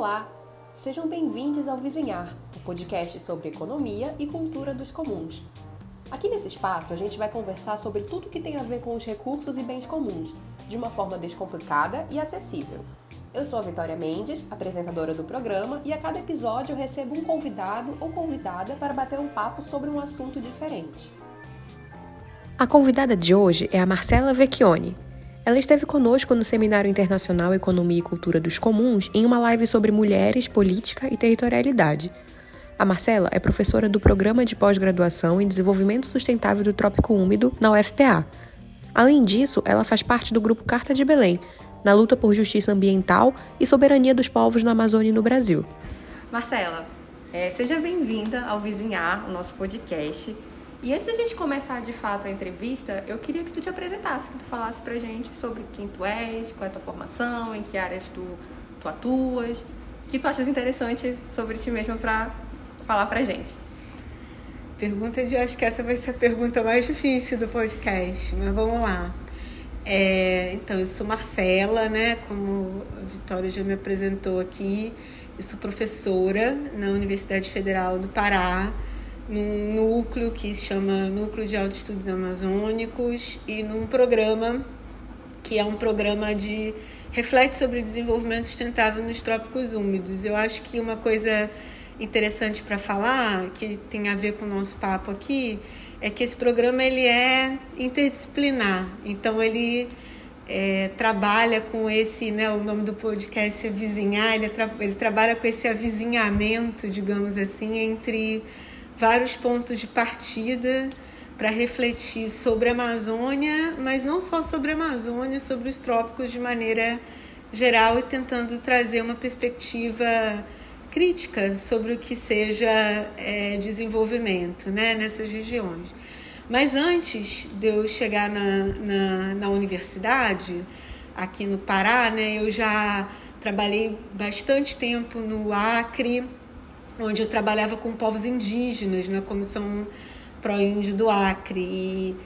Olá! Sejam bem-vindos ao Vizinhar, o podcast sobre economia e cultura dos comuns. Aqui nesse espaço a gente vai conversar sobre tudo que tem a ver com os recursos e bens comuns, de uma forma descomplicada e acessível. Eu sou a Vitória Mendes, apresentadora do programa, e a cada episódio eu recebo um convidado ou convidada para bater um papo sobre um assunto diferente. A convidada de hoje é a Marcela Vecchione, ela esteve conosco no Seminário Internacional Economia e Cultura dos Comuns em uma live sobre mulheres, política e territorialidade. A Marcela é professora do Programa de Pós-Graduação em Desenvolvimento Sustentável do Trópico Úmido na UFPA. Além disso, ela faz parte do grupo Carta de Belém, na luta por justiça ambiental e soberania dos povos na Amazônia e no Brasil. Marcela, é, seja bem-vinda ao Vizinhar, o nosso podcast. E antes de a gente começar de fato a entrevista, eu queria que tu te apresentasse, que tu falasse pra gente sobre quem tu és, qual é a tua formação, em que áreas tu, tu atuas, que tu achas interessante sobre ti mesma pra falar pra gente. Pergunta de, acho que essa vai ser a pergunta mais difícil do podcast, mas vamos lá. É, então, eu sou Marcela, né? Como a Vitória já me apresentou aqui, eu sou professora na Universidade Federal do Pará num núcleo que se chama Núcleo de Autoestudos Amazônicos e num programa que é um programa de reflete sobre desenvolvimento sustentável nos trópicos úmidos. Eu acho que uma coisa interessante para falar, que tem a ver com o nosso papo aqui, é que esse programa ele é interdisciplinar. Então ele é, trabalha com esse, né, o nome do podcast é Vizinhar, ele, tra ele trabalha com esse avizinhamento, digamos assim, entre vários pontos de partida para refletir sobre a Amazônia, mas não só sobre a Amazônia, sobre os trópicos de maneira geral e tentando trazer uma perspectiva crítica sobre o que seja é, desenvolvimento né, nessas regiões. Mas antes de eu chegar na, na, na universidade, aqui no Pará, né, eu já trabalhei bastante tempo no Acre, onde eu trabalhava com povos indígenas na Comissão Pro Índio do Acre. E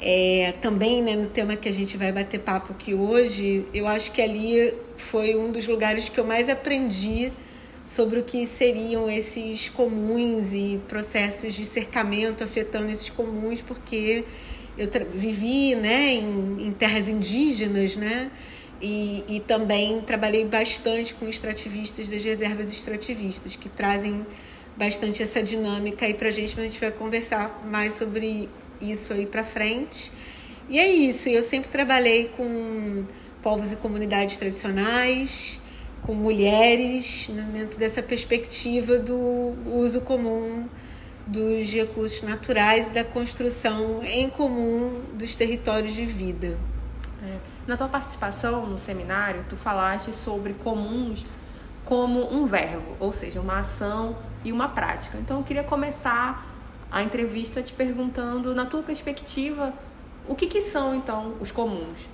é, também né, no tema que a gente vai bater papo aqui hoje, eu acho que ali foi um dos lugares que eu mais aprendi sobre o que seriam esses comuns e processos de cercamento afetando esses comuns, porque eu vivi né, em, em terras indígenas, né? E, e também trabalhei bastante com extrativistas das reservas extrativistas, que trazem bastante essa dinâmica aí para a gente, mas a gente vai conversar mais sobre isso aí para frente. E é isso, eu sempre trabalhei com povos e comunidades tradicionais, com mulheres, né, dentro dessa perspectiva do uso comum dos recursos naturais e da construção em comum dos territórios de vida. É. Na tua participação no seminário, tu falaste sobre comuns como um verbo, ou seja, uma ação e uma prática. Então, eu queria começar a entrevista te perguntando, na tua perspectiva, o que, que são então os comuns?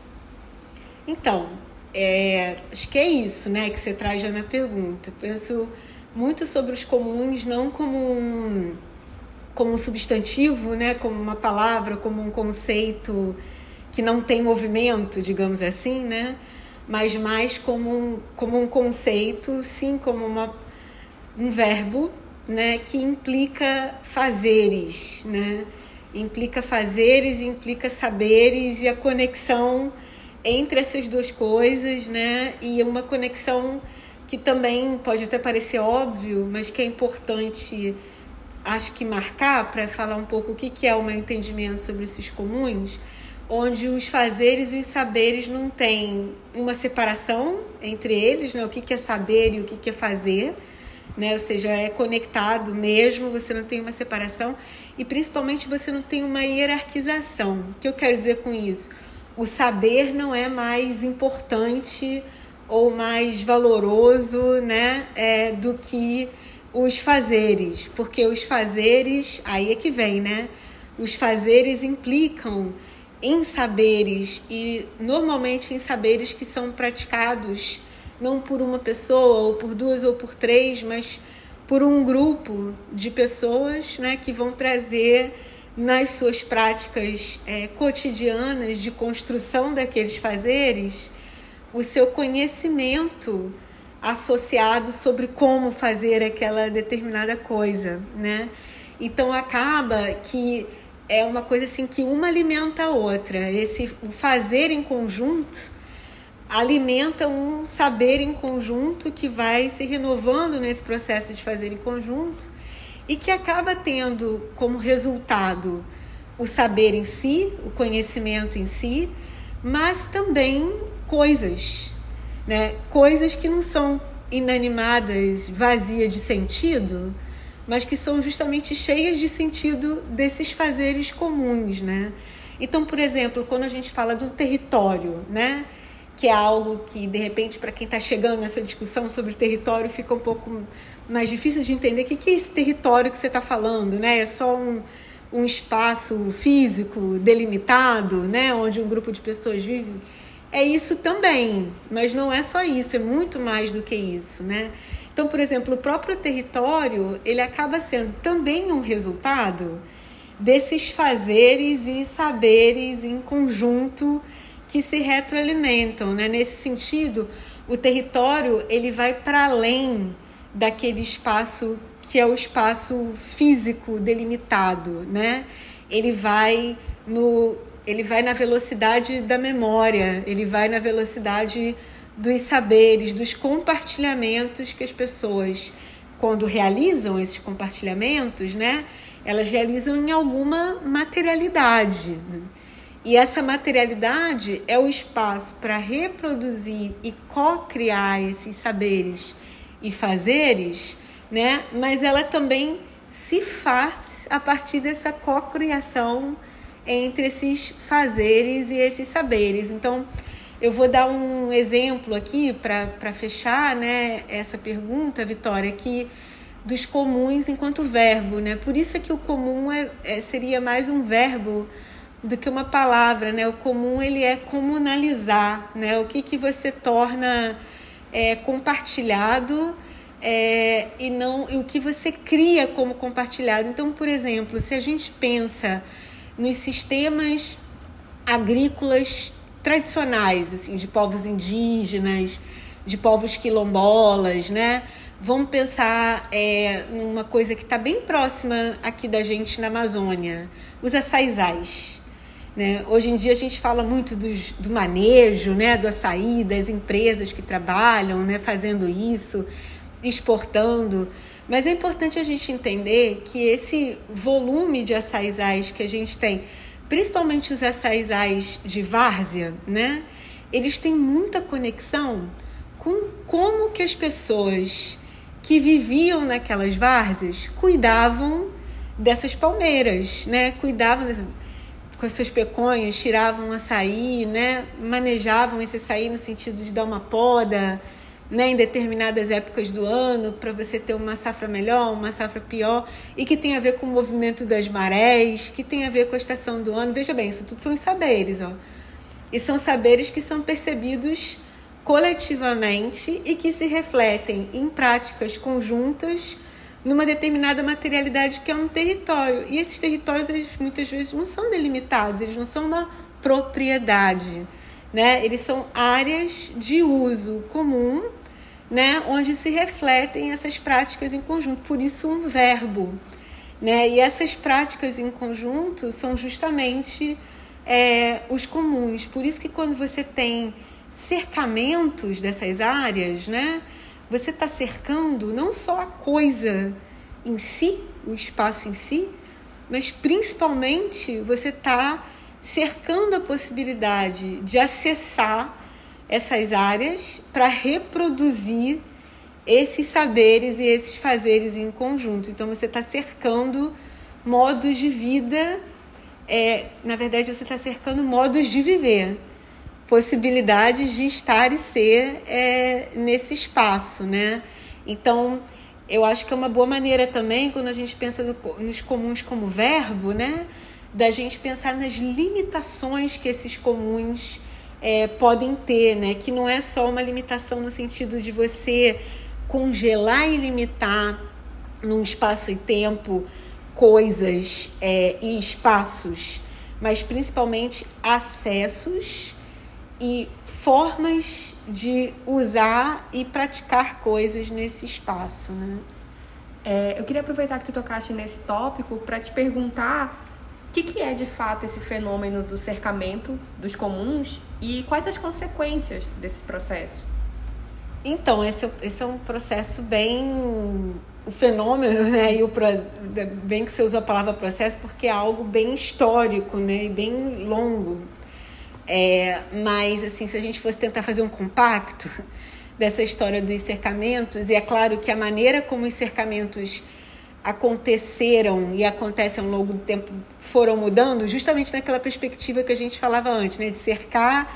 Então, é, acho que é isso, né, que você traz na pergunta. Penso muito sobre os comuns não como um, como um substantivo, né, como uma palavra, como um conceito que não tem movimento, digamos assim, né? Mas mais como um, como um conceito, sim, como uma, um verbo, né? Que implica fazeres, né? Implica fazeres, implica saberes e a conexão entre essas duas coisas, né? E uma conexão que também pode até parecer óbvio, mas que é importante, acho que marcar para falar um pouco o que é o meu entendimento sobre esses comuns onde os fazeres e os saberes não têm uma separação entre eles, né? o que é saber e o que é fazer, né? ou seja, é conectado mesmo, você não tem uma separação e principalmente você não tem uma hierarquização. O que eu quero dizer com isso? O saber não é mais importante ou mais valoroso né? É, do que os fazeres, porque os fazeres, aí é que vem, né? Os fazeres implicam em saberes e normalmente em saberes que são praticados não por uma pessoa ou por duas ou por três, mas por um grupo de pessoas né, que vão trazer nas suas práticas é, cotidianas de construção daqueles fazeres o seu conhecimento associado sobre como fazer aquela determinada coisa, né? Então acaba que é uma coisa assim que uma alimenta a outra. Esse fazer em conjunto alimenta um saber em conjunto que vai se renovando nesse processo de fazer em conjunto e que acaba tendo como resultado o saber em si, o conhecimento em si, mas também coisas, né? Coisas que não são inanimadas, vazias de sentido, mas que são justamente cheias de sentido desses fazeres comuns, né? Então, por exemplo, quando a gente fala do território, né? Que é algo que, de repente, para quem está chegando nessa discussão sobre território, fica um pouco mais difícil de entender o que, é esse território que você está falando, né? É só um, um espaço físico delimitado, né? Onde um grupo de pessoas vive. É isso também, mas não é só isso, é muito mais do que isso, né? Então, por exemplo, o próprio território, ele acaba sendo também um resultado desses fazeres e saberes em conjunto que se retroalimentam, né? Nesse sentido, o território ele vai para além daquele espaço que é o espaço físico delimitado, né? Ele vai no ele vai na velocidade da memória, ele vai na velocidade dos saberes, dos compartilhamentos que as pessoas, quando realizam esses compartilhamentos, né, elas realizam em alguma materialidade. E essa materialidade é o espaço para reproduzir e co-criar esses saberes e fazeres, né? Mas ela também se faz a partir dessa co-criação entre esses fazeres e esses saberes. Então, eu vou dar um exemplo aqui para fechar né, essa pergunta, Vitória, que dos comuns enquanto verbo, né? Por isso é que o comum é, é, seria mais um verbo do que uma palavra, né? O comum ele é comunalizar, né? O que que você torna é, compartilhado é, e não e o que você cria como compartilhado. Então, por exemplo, se a gente pensa nos sistemas agrícolas tradicionais, assim, de povos indígenas, de povos quilombolas, né? Vamos pensar é, numa coisa que está bem próxima aqui da gente na Amazônia, os açaizais. Né? Hoje em dia a gente fala muito do manejo, né? do açaí, das empresas que trabalham né? fazendo isso, exportando. Mas é importante a gente entender que esse volume de açaizais que a gente tem principalmente os açaizais de várzea, né? Eles têm muita conexão com como que as pessoas que viviam naquelas várzeas cuidavam dessas palmeiras, né? Cuidavam dessas, com as suas peconhas, tiravam açaí, né? Manejavam esse açaí no sentido de dar uma poda, né, em determinadas épocas do ano para você ter uma safra melhor, uma safra pior, e que tem a ver com o movimento das marés, que tem a ver com a estação do ano. Veja bem, isso tudo são saberes, ó. E são saberes que são percebidos coletivamente e que se refletem em práticas conjuntas numa determinada materialidade que é um território. E esses territórios, eles muitas vezes não são delimitados, eles não são uma propriedade né? Eles são áreas de uso comum, né? Onde se refletem essas práticas em conjunto. Por isso um verbo, né? E essas práticas em conjunto são justamente é, os comuns. Por isso que quando você tem cercamentos dessas áreas, né? Você está cercando não só a coisa em si, o espaço em si, mas principalmente você está cercando a possibilidade de acessar essas áreas para reproduzir esses saberes e esses fazeres em conjunto. Então você está cercando modos de vida, é, na verdade você está cercando modos de viver, possibilidades de estar e ser é, nesse espaço, né? Então eu acho que é uma boa maneira também quando a gente pensa no, nos comuns como verbo, né? Da gente pensar nas limitações que esses comuns é, podem ter, né? Que não é só uma limitação no sentido de você congelar e limitar num espaço e tempo coisas é, e espaços, mas principalmente acessos e formas de usar e praticar coisas nesse espaço, né? É, eu queria aproveitar que tu tocaste nesse tópico para te perguntar que, que é de fato esse fenômeno do cercamento dos comuns e quais as consequências desse processo. Então, esse, é esse é um processo bem. O fenômeno, né? E o, bem que você usa a palavra processo, porque é algo bem histórico, né? E bem longo. É, mas, assim, se a gente fosse tentar fazer um compacto dessa história dos cercamentos, e é claro que a maneira como os cercamentos aconteceram e acontecem ao longo do tempo foram mudando, justamente naquela perspectiva que a gente falava antes, né? De cercar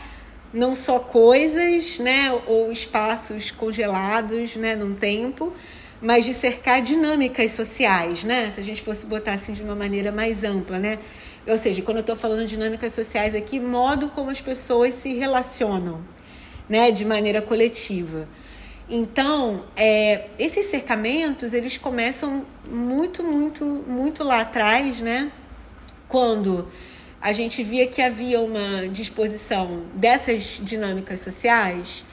não só coisas, né, ou espaços congelados, né, num tempo, mas de cercar dinâmicas sociais, né? Se a gente fosse botar assim de uma maneira mais ampla, né? Ou seja, quando eu estou falando de dinâmicas sociais aqui, modo como as pessoas se relacionam, né, de maneira coletiva. Então, é, esses cercamentos eles começam muito, muito, muito lá atrás, né? Quando a gente via que havia uma disposição dessas dinâmicas sociais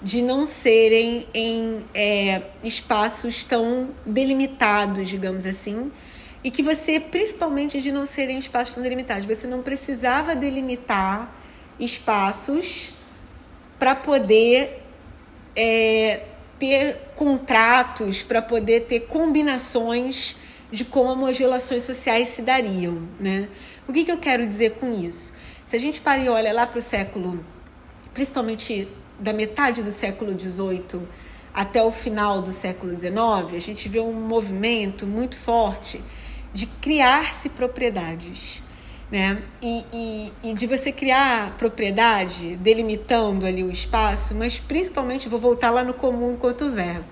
de não serem em é, espaços tão delimitados, digamos assim, e que você, principalmente de não serem espaços tão delimitados, você não precisava delimitar espaços para poder é, ter contratos, para poder ter combinações de como as relações sociais se dariam, né? O que, que eu quero dizer com isso? Se a gente para e olha lá para o século, principalmente da metade do século XVIII até o final do século XIX, a gente vê um movimento muito forte de criar-se propriedades. Né? E, e, e, de você criar propriedade, delimitando ali o espaço, mas principalmente, vou voltar lá no comum enquanto verbo,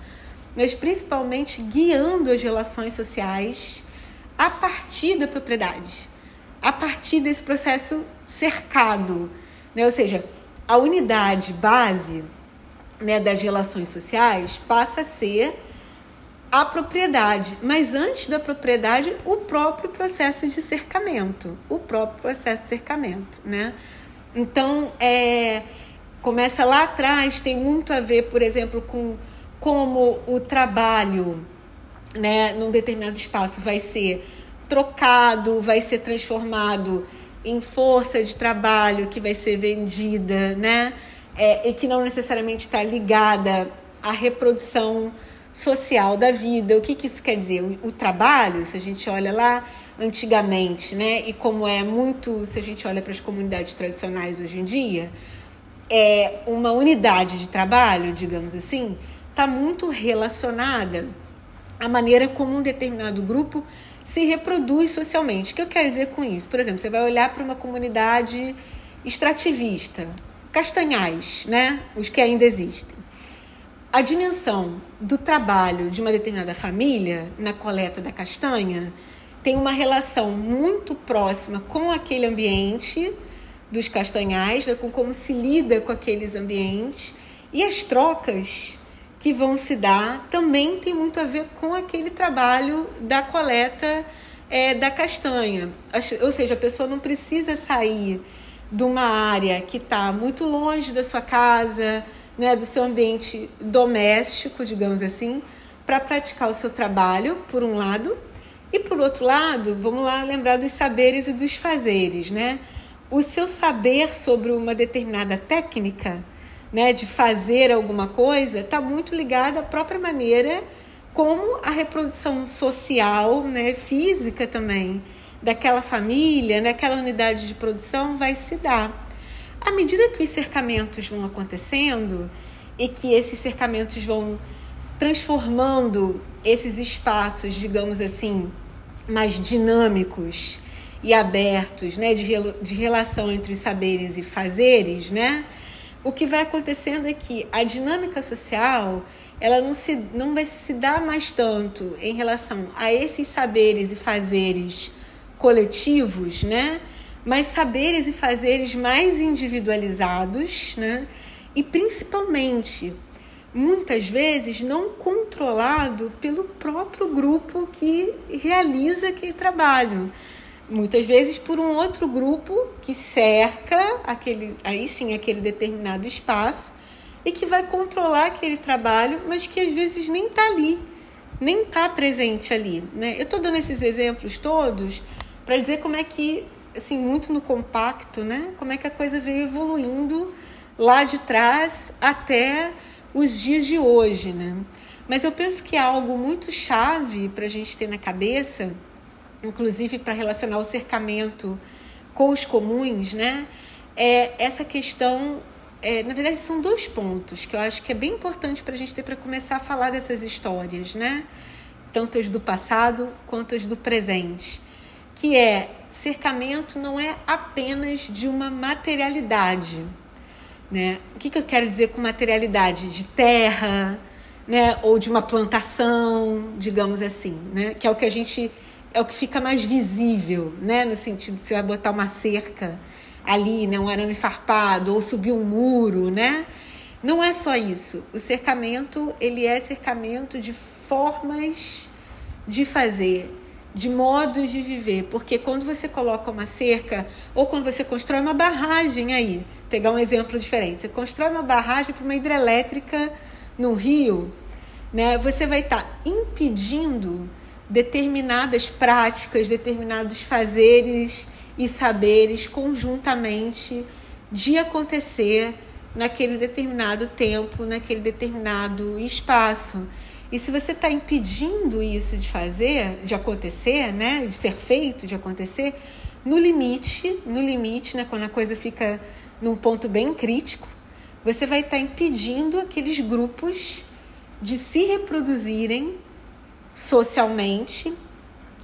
mas principalmente guiando as relações sociais a partir da propriedade a partir desse processo cercado, né? ou seja, a unidade base né, das relações sociais passa a ser a propriedade, mas antes da propriedade, o próprio processo de cercamento, o próprio processo de cercamento, né? Então, é, começa lá atrás, tem muito a ver, por exemplo, com como o trabalho, né, num determinado espaço vai ser trocado, vai ser transformado em força de trabalho que vai ser vendida, né? É, e que não necessariamente está ligada à reprodução social da vida. O que, que isso quer dizer? O, o, trabalho, se a gente olha lá antigamente, né? E como é muito, se a gente olha para as comunidades tradicionais hoje em dia, é uma unidade de trabalho, digamos assim, está muito relacionada à maneira como um determinado grupo se reproduz socialmente. O que eu quero dizer com isso? Por exemplo, você vai olhar para uma comunidade extrativista, castanhais, né? Os que ainda existem. A dimensão do trabalho de uma determinada família na coleta da castanha tem uma relação muito próxima com aquele ambiente dos castanhais, né? com como se lida com aqueles ambientes e as trocas que vão se dar também tem muito a ver com aquele trabalho da coleta é, da castanha. Ou seja, a pessoa não precisa sair de uma área que está muito longe da sua casa, né, do seu ambiente doméstico, digamos assim, para praticar o seu trabalho, por um lado, e por outro lado, vamos lá lembrar dos saberes e dos fazeres, né? O seu saber sobre uma determinada técnica né, de fazer alguma coisa, está muito ligada à própria maneira como a reprodução social, né, física também, daquela família, naquela né, unidade de produção vai se dar. À medida que os cercamentos vão acontecendo e que esses cercamentos vão transformando esses espaços, digamos assim, mais dinâmicos e abertos, né, de, de relação entre os saberes e fazeres, né, o que vai acontecendo é que a dinâmica social ela não, se, não vai se dar mais tanto em relação a esses saberes e fazeres coletivos, né? Mas saberes e fazeres mais individualizados, né? e principalmente, muitas vezes, não controlado pelo próprio grupo que realiza aquele trabalho muitas vezes por um outro grupo que cerca aquele, aí sim, aquele determinado espaço e que vai controlar aquele trabalho, mas que às vezes nem está ali, nem está presente ali. Né? Eu estou dando esses exemplos todos para dizer como é que, assim, muito no compacto, né? como é que a coisa veio evoluindo lá de trás até os dias de hoje. Né? Mas eu penso que é algo muito chave para a gente ter na cabeça inclusive para relacionar o cercamento com os comuns, né? É essa questão, é, na verdade, são dois pontos que eu acho que é bem importante para a gente ter para começar a falar dessas histórias, né? Tanto as do passado quanto as do presente. Que é cercamento não é apenas de uma materialidade. Né? O que, que eu quero dizer com materialidade? De terra, né? ou de uma plantação, digamos assim, né? que é o que a gente é o que fica mais visível, né? No sentido de você vai botar uma cerca ali, né? Um arame farpado ou subir um muro, né? Não é só isso. O cercamento, ele é cercamento de formas de fazer, de modos de viver, porque quando você coloca uma cerca ou quando você constrói uma barragem aí, pegar um exemplo diferente, você constrói uma barragem para uma hidrelétrica no rio, né? Você vai estar tá impedindo determinadas práticas, determinados fazeres e saberes conjuntamente de acontecer naquele determinado tempo, naquele determinado espaço. E se você está impedindo isso de fazer, de acontecer, né, de ser feito, de acontecer, no limite, no limite, né, quando a coisa fica num ponto bem crítico, você vai estar tá impedindo aqueles grupos de se reproduzirem socialmente,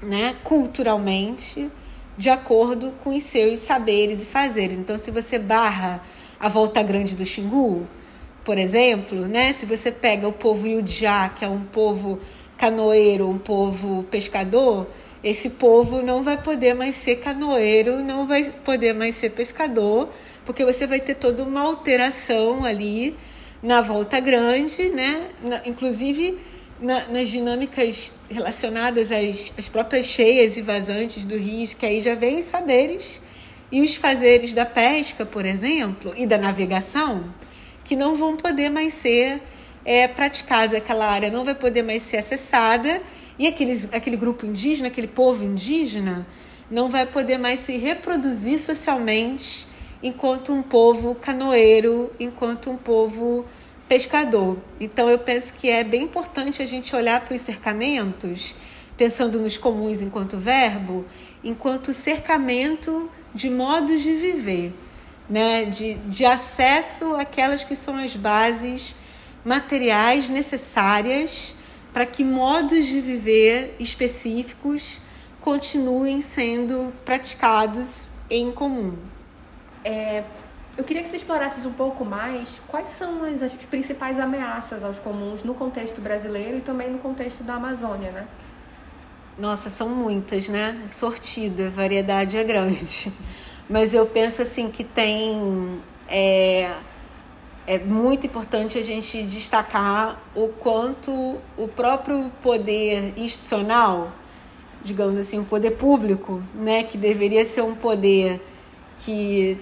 né, culturalmente, de acordo com os seus saberes e fazeres. Então, se você barra a Volta Grande do Xingu, por exemplo, né, se você pega o povo Yudjá, que é um povo canoeiro, um povo pescador, esse povo não vai poder mais ser canoeiro, não vai poder mais ser pescador, porque você vai ter toda uma alteração ali na Volta Grande, né? Inclusive na, nas dinâmicas relacionadas às, às próprias cheias e vazantes do rio, que aí já vem os saberes e os fazeres da pesca, por exemplo, e da navegação, que não vão poder mais ser é, aquela área não vai poder mais ser acessada, e aqueles, aquele grupo indígena, aquele povo indígena, não vai poder mais se reproduzir socialmente enquanto um povo canoeiro, enquanto um povo pescador. Então eu penso que é bem importante a gente olhar para os cercamentos, pensando nos comuns enquanto verbo, enquanto cercamento de modos de viver, né? de, de acesso àquelas que são as bases materiais necessárias para que modos de viver específicos continuem sendo praticados em comum. É, eu queria que tu explorasses um pouco mais quais são as, as principais ameaças aos comuns no contexto brasileiro e também no contexto da Amazônia, né? Nossa, são muitas, né? Sortida, variedade é grande. Mas eu penso assim que tem. É, é muito importante a gente destacar o quanto o próprio poder institucional, digamos assim, o poder público, né, que deveria ser um poder que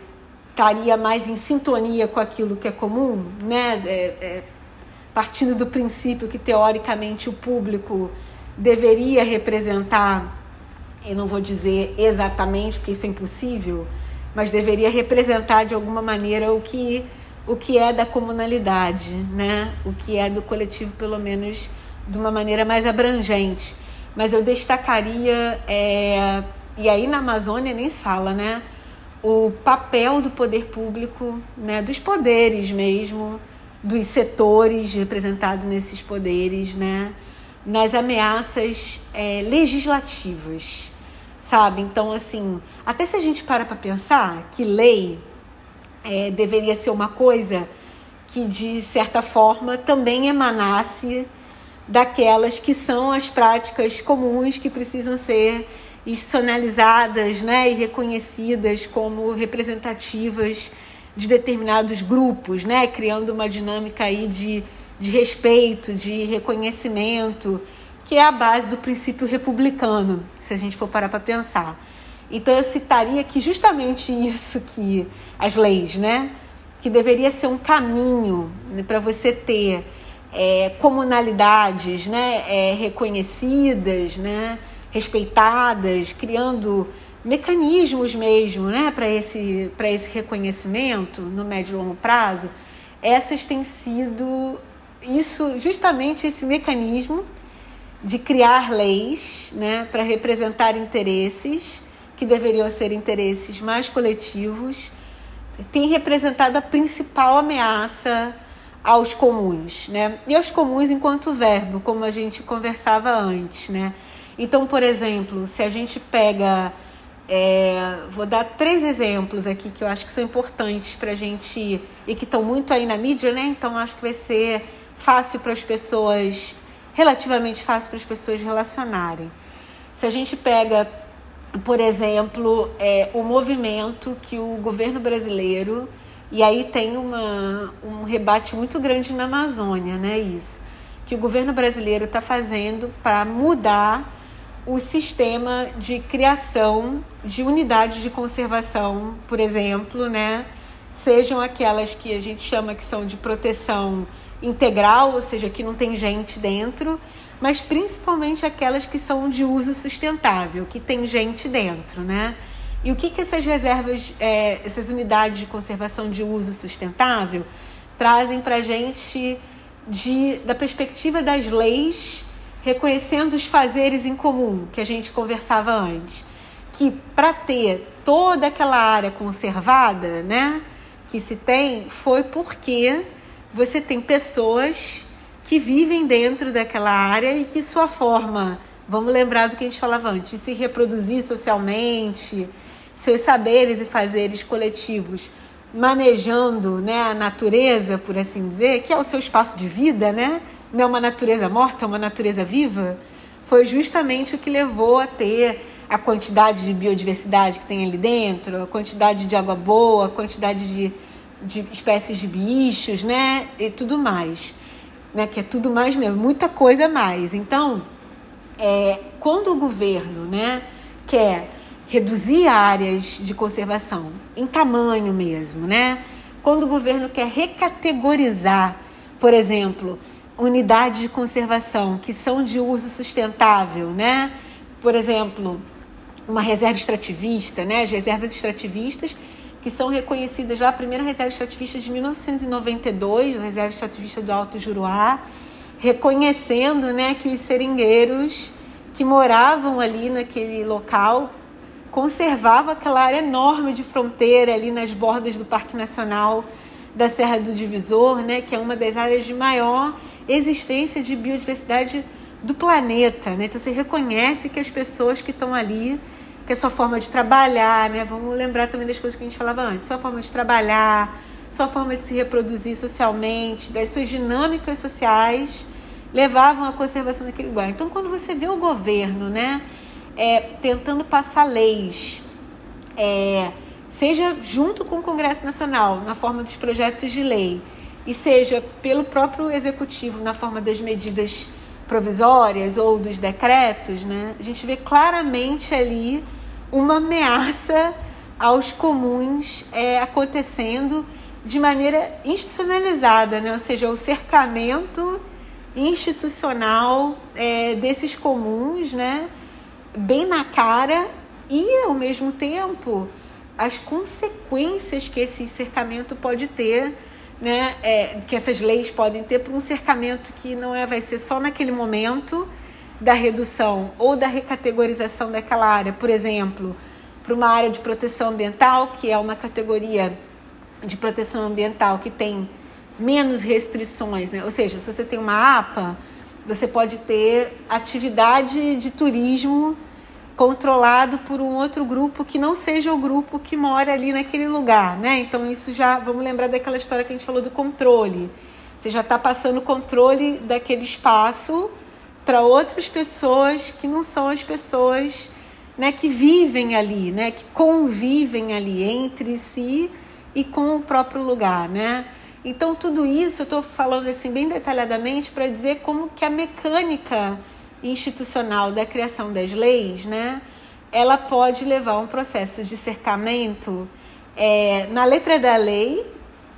estaria mais em sintonia com aquilo que é comum, né? É, é, partindo do princípio que teoricamente o público deveria representar, eu não vou dizer exatamente porque isso é impossível, mas deveria representar de alguma maneira o que o que é da comunalidade, né? O que é do coletivo, pelo menos de uma maneira mais abrangente. Mas eu destacaria, é, e aí na Amazônia nem se fala, né? o papel do poder público, né, dos poderes mesmo, dos setores representados nesses poderes, né, nas ameaças é, legislativas, sabe? Então, assim, até se a gente para para pensar que lei é, deveria ser uma coisa que, de certa forma, também emanasse daquelas que são as práticas comuns que precisam ser institucionalizadas né, e reconhecidas como representativas de determinados grupos, né, criando uma dinâmica aí de, de respeito, de reconhecimento, que é a base do princípio republicano, se a gente for parar para pensar. Então eu citaria que justamente isso que as leis, né, que deveria ser um caminho né, para você ter é, comunalidades, né, é, reconhecidas, né, respeitadas, criando mecanismos mesmo, né, para esse para esse reconhecimento no médio e longo prazo. Essas têm sido isso justamente esse mecanismo de criar leis, né, para representar interesses que deveriam ser interesses mais coletivos, tem representado a principal ameaça aos comuns, né? E aos comuns enquanto verbo, como a gente conversava antes, né? Então, por exemplo, se a gente pega, é, vou dar três exemplos aqui que eu acho que são importantes para a gente e que estão muito aí na mídia, né? Então, acho que vai ser fácil para as pessoas, relativamente fácil para as pessoas relacionarem. Se a gente pega por exemplo, é, o movimento que o governo brasileiro, e aí tem uma, um rebate muito grande na Amazônia, né? Isso, que o governo brasileiro está fazendo para mudar o sistema de criação de unidades de conservação, por exemplo, né? Sejam aquelas que a gente chama que são de proteção integral, ou seja, que não tem gente dentro, mas principalmente aquelas que são de uso sustentável, que tem gente dentro, né? E o que, que essas reservas, é, essas unidades de conservação de uso sustentável trazem para a gente de, da perspectiva das leis, reconhecendo os fazeres em comum que a gente conversava antes, que para ter toda aquela área conservada, né, que se tem, foi porque você tem pessoas que vivem dentro daquela área e que sua forma, vamos lembrar do que a gente falava antes, se reproduzir socialmente, seus saberes e fazeres coletivos, manejando né, a natureza, por assim dizer, que é o seu espaço de vida, né? não é uma natureza morta, é uma natureza viva, foi justamente o que levou a ter a quantidade de biodiversidade que tem ali dentro, a quantidade de água boa, a quantidade de, de espécies de bichos, né? E tudo mais né, que é tudo mais mesmo, muita coisa mais. Então, é, quando o governo né, quer reduzir áreas de conservação em tamanho mesmo, né? Quando o governo quer recategorizar, por exemplo, unidades de conservação que são de uso sustentável, né? Por exemplo, uma reserva extrativista, né? As reservas extrativistas que são reconhecidas já a primeira reserva extrativista de 1992, a reserva extrativista do Alto Juruá, reconhecendo né, que os seringueiros que moravam ali naquele local conservavam aquela área enorme de fronteira ali nas bordas do Parque Nacional da Serra do Divisor, né, que é uma das áreas de maior existência de biodiversidade do planeta. Né? Então você reconhece que as pessoas que estão ali que é sua forma de trabalhar, né? Vamos lembrar também das coisas que a gente falava antes. Sua forma de trabalhar, sua forma de se reproduzir socialmente, das suas dinâmicas sociais levavam à conservação daquele lugar. Então, quando você vê o governo, né, é, tentando passar leis, é, seja junto com o Congresso Nacional, na forma dos projetos de lei, e seja pelo próprio executivo, na forma das medidas provisórias ou dos decretos, né, a gente vê claramente ali uma ameaça aos comuns é, acontecendo de maneira institucionalizada, né? ou seja, o cercamento institucional é, desses comuns, né? bem na cara e, ao mesmo tempo, as consequências que esse cercamento pode ter, né? É, que essas leis podem ter para um cercamento que não é, vai ser só naquele momento, da redução ou da recategorização daquela área, por exemplo, para uma área de proteção ambiental, que é uma categoria de proteção ambiental que tem menos restrições, né? Ou seja, se você tem uma APA, você pode ter atividade de turismo controlado por um outro grupo que não seja o grupo que mora ali naquele lugar, né? Então isso já vamos lembrar daquela história que a gente falou do controle. Você já está passando o controle daquele espaço para outras pessoas que não são as pessoas né, que vivem ali, né, que convivem ali entre si e com o próprio lugar, né? Então tudo isso eu estou falando assim bem detalhadamente para dizer como que a mecânica institucional da criação das leis, né, ela pode levar a um processo de cercamento é, na letra da lei,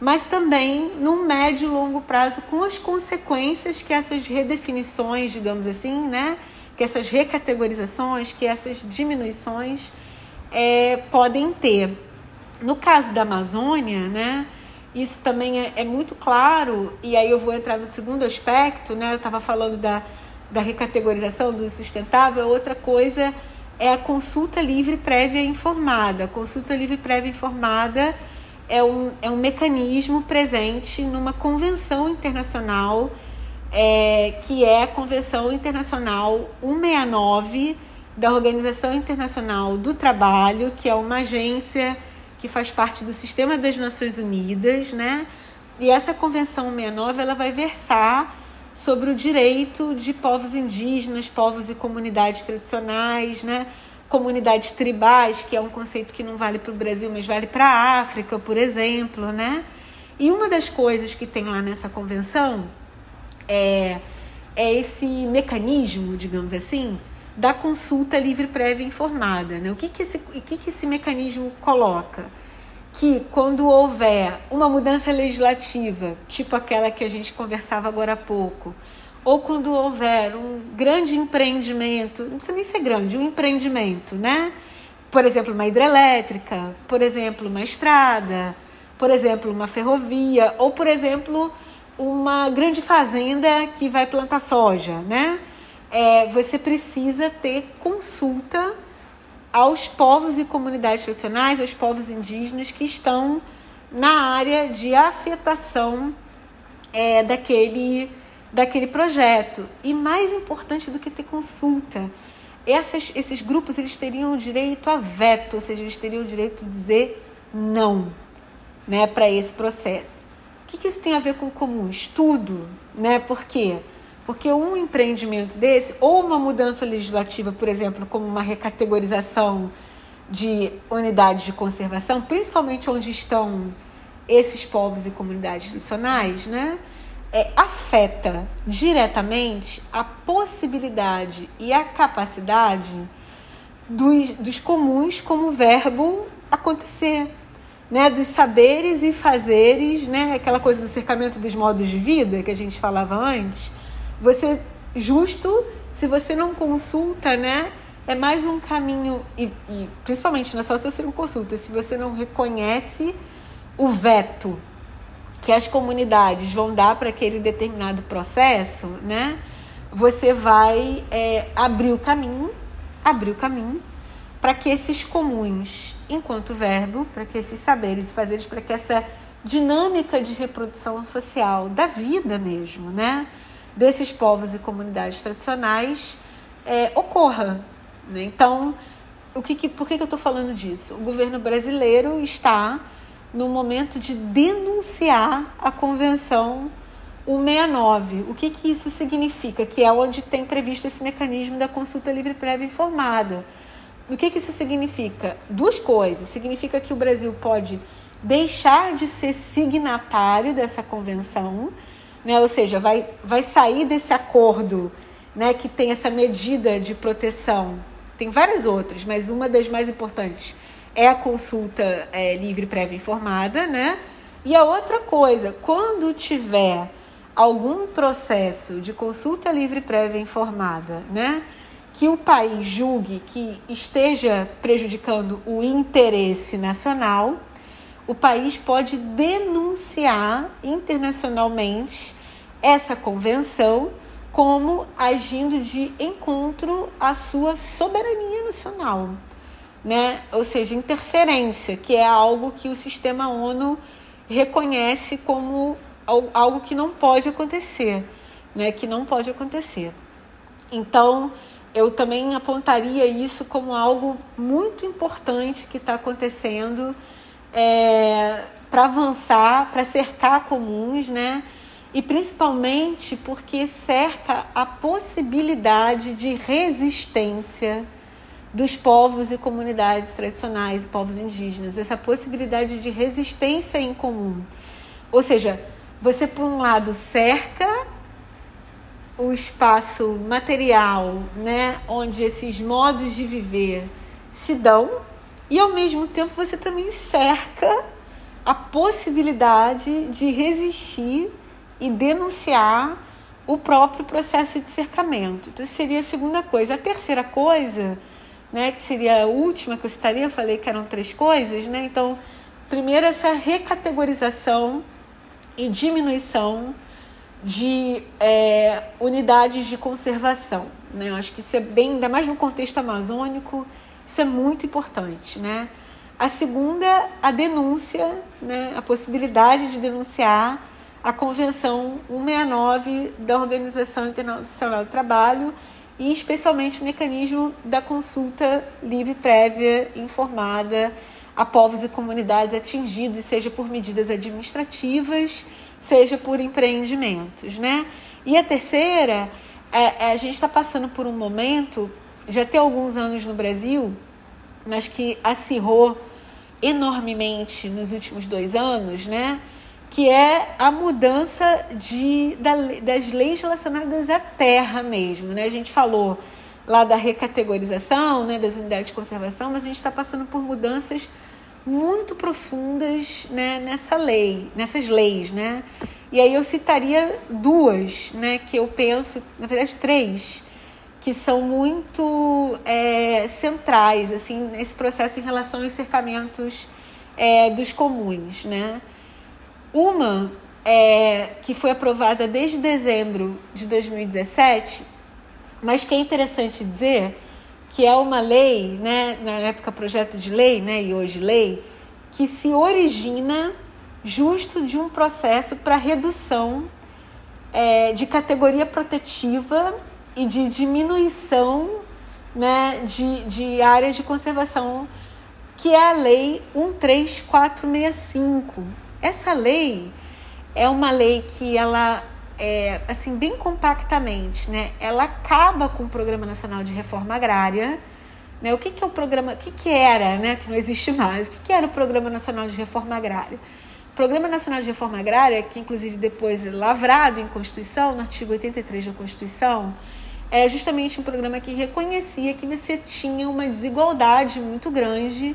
mas também no médio e longo prazo com as consequências que essas redefinições, digamos assim, né, que essas recategorizações, que essas diminuições é, podem ter. No caso da Amazônia, né, isso também é, é, muito claro, e aí eu vou entrar no segundo aspecto, né, eu estava falando da, da recategorização do sustentável, outra coisa é a consulta livre prévia informada. A consulta livre prévia informada é um, é um mecanismo presente numa convenção internacional, é, que é a Convenção Internacional 169 da Organização Internacional do Trabalho, que é uma agência que faz parte do sistema das Nações Unidas, né? E essa Convenção 169 ela vai versar sobre o direito de povos indígenas, povos e comunidades tradicionais, né? comunidades tribais, que é um conceito que não vale para o Brasil, mas vale para a África, por exemplo. Né? E uma das coisas que tem lá nessa convenção é, é esse mecanismo, digamos assim, da consulta livre prévia informada. Né? O que, que, esse, o que, que esse mecanismo coloca? Que quando houver uma mudança legislativa, tipo aquela que a gente conversava agora há pouco, ou quando houver um grande empreendimento, não precisa nem ser grande, um empreendimento, né? Por exemplo, uma hidrelétrica, por exemplo, uma estrada, por exemplo, uma ferrovia, ou por exemplo, uma grande fazenda que vai plantar soja, né? É, você precisa ter consulta aos povos e comunidades tradicionais, aos povos indígenas que estão na área de afetação é, daquele, daquele projeto. E mais importante do que ter consulta, essas, esses grupos eles teriam o direito a veto, ou seja, eles teriam o direito de dizer não né, para esse processo. O que, que isso tem a ver com o comum? Estudo, né? Por quê? Porque um empreendimento desse, ou uma mudança legislativa, por exemplo, como uma recategorização de unidades de conservação, principalmente onde estão esses povos e comunidades tradicionais, né, é, afeta diretamente a possibilidade e a capacidade dos, dos comuns como verbo acontecer, né, dos saberes e fazeres, né, aquela coisa do cercamento dos modos de vida que a gente falava antes, você justo se você não consulta, né? É mais um caminho e, e principalmente não é só se você não consulta, se você não reconhece o veto que as comunidades vão dar para aquele determinado processo, né? Você vai é, abrir o caminho, abrir o caminho para que esses comuns, enquanto verbo, para que esses saberes e fazeres, para que essa dinâmica de reprodução social da vida mesmo, né? Desses povos e comunidades tradicionais é, ocorra. Né? Então, o que, que, por que, que eu estou falando disso? O governo brasileiro está no momento de denunciar a Convenção 169. O que, que isso significa? Que é onde tem previsto esse mecanismo da consulta livre prévia informada. O que, que isso significa? Duas coisas. Significa que o Brasil pode deixar de ser signatário dessa convenção né? ou seja, vai, vai sair desse acordo né, que tem essa medida de proteção. Tem várias outras, mas uma das mais importantes é a consulta é, livre prévia informada, né? E a outra coisa, quando tiver algum processo de consulta livre prévia informada, né, que o país julgue que esteja prejudicando o interesse nacional, o país pode denunciar internacionalmente essa convenção como agindo de encontro à sua soberania nacional, né? Ou seja, interferência, que é algo que o sistema ONU reconhece como algo que não pode acontecer, né? Que não pode acontecer. Então, eu também apontaria isso como algo muito importante que está acontecendo é, para avançar, para cercar comuns, né? E principalmente porque cerca a possibilidade de resistência dos povos e comunidades tradicionais, povos indígenas, essa possibilidade de resistência em comum. Ou seja, você por um lado cerca o espaço material, né, onde esses modos de viver se dão e ao mesmo tempo você também cerca a possibilidade de resistir e denunciar o próprio processo de cercamento. Então, seria a segunda coisa. A terceira coisa, né, que seria a última que eu citaria, eu falei que eram três coisas, né? Então, primeiro, essa recategorização e diminuição de é, unidades de conservação. Né? Eu acho que isso é bem, ainda mais no contexto amazônico, isso é muito importante. Né? A segunda, a denúncia, né? a possibilidade de denunciar a Convenção 169 da Organização Internacional do Trabalho e especialmente o mecanismo da consulta livre, prévia, informada a povos e comunidades atingidos, seja por medidas administrativas, seja por empreendimentos, né? E a terceira, é, é a gente está passando por um momento, já tem alguns anos no Brasil, mas que acirrou enormemente nos últimos dois anos, né? Que é a mudança de, da, das leis relacionadas à terra mesmo. Né? A gente falou lá da recategorização, né, das unidades de conservação, mas a gente está passando por mudanças muito profundas né, nessa lei, nessas leis. Né? E aí eu citaria duas, né, que eu penso, na verdade três, que são muito é, centrais assim, nesse processo em relação aos cercamentos é, dos comuns. Né? Uma é, que foi aprovada desde dezembro de 2017, mas que é interessante dizer que é uma lei, né, na época projeto de lei, né, e hoje lei, que se origina justo de um processo para redução é, de categoria protetiva e de diminuição né, de, de áreas de conservação, que é a Lei 13465, essa lei é uma lei que ela é, assim bem compactamente, né? Ela acaba com o Programa Nacional de Reforma Agrária, né? O que, que é o programa? O que, que era, né? Que não existe mais. O que, que era o Programa Nacional de Reforma Agrária? O Programa Nacional de Reforma Agrária, que inclusive depois é lavrado em Constituição, no artigo 83 da Constituição, é justamente um programa que reconhecia que você tinha uma desigualdade muito grande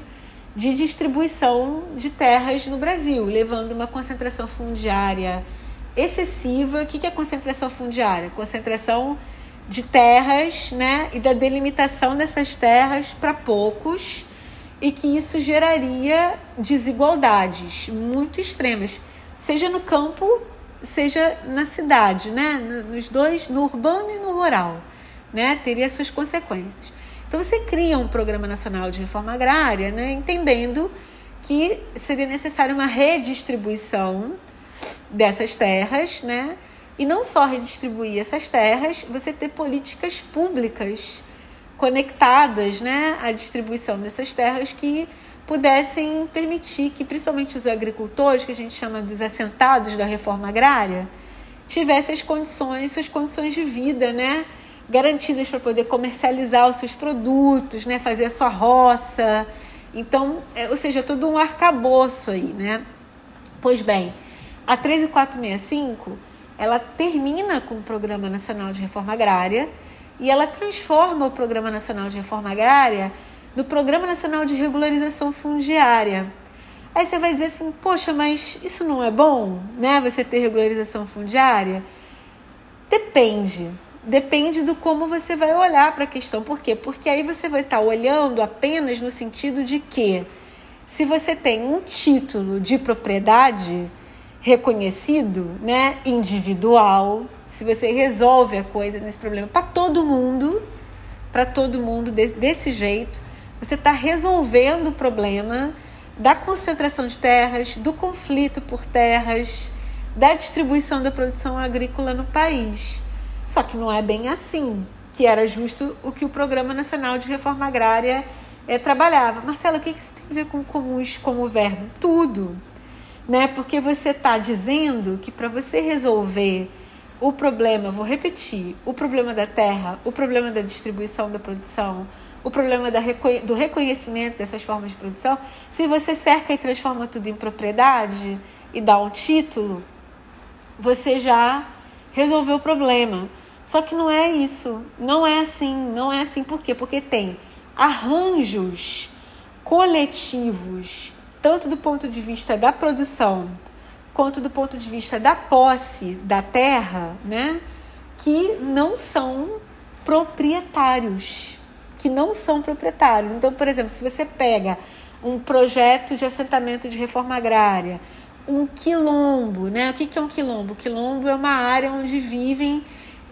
de distribuição de terras no Brasil, levando uma concentração fundiária excessiva. O que é concentração fundiária? Concentração de terras né, e da delimitação dessas terras para poucos e que isso geraria desigualdades muito extremas, seja no campo, seja na cidade, né? nos dois, no urbano e no rural. Né? Teria suas consequências. Então você cria um programa nacional de reforma agrária, né, entendendo que seria necessária uma redistribuição dessas terras, né? E não só redistribuir essas terras, você ter políticas públicas conectadas, né, à distribuição dessas terras que pudessem permitir que principalmente os agricultores, que a gente chama dos assentados da reforma agrária, tivessem as condições, suas condições de vida, né? Garantidas para poder comercializar os seus produtos, né, fazer a sua roça. Então, é, ou seja, todo um arcabouço aí, né? Pois bem, a 13465, ela termina com o Programa Nacional de Reforma Agrária e ela transforma o Programa Nacional de Reforma Agrária no Programa Nacional de Regularização Fundiária. Aí você vai dizer assim, poxa, mas isso não é bom, né? Você ter regularização fundiária? Depende depende do como você vai olhar para a questão. Por quê? Porque aí você vai estar olhando apenas no sentido de que se você tem um título de propriedade reconhecido, né, individual, se você resolve a coisa nesse problema para todo mundo, para todo mundo desse jeito, você está resolvendo o problema da concentração de terras, do conflito por terras, da distribuição da produção agrícola no país. Só que não é bem assim, que era justo o que o Programa Nacional de Reforma Agrária é, trabalhava. Marcelo, o que isso tem a ver com comuns como verbo? Tudo. Né? Porque você está dizendo que para você resolver o problema, vou repetir, o problema da terra, o problema da distribuição da produção, o problema da, do reconhecimento dessas formas de produção, se você cerca e transforma tudo em propriedade e dá um título, você já resolveu o problema. Só que não é isso, não é assim, não é assim por quê? Porque tem arranjos coletivos, tanto do ponto de vista da produção quanto do ponto de vista da posse da terra, né, que não são proprietários, que não são proprietários. Então, por exemplo, se você pega um projeto de assentamento de reforma agrária, um quilombo, né? O que é um quilombo? Quilombo é uma área onde vivem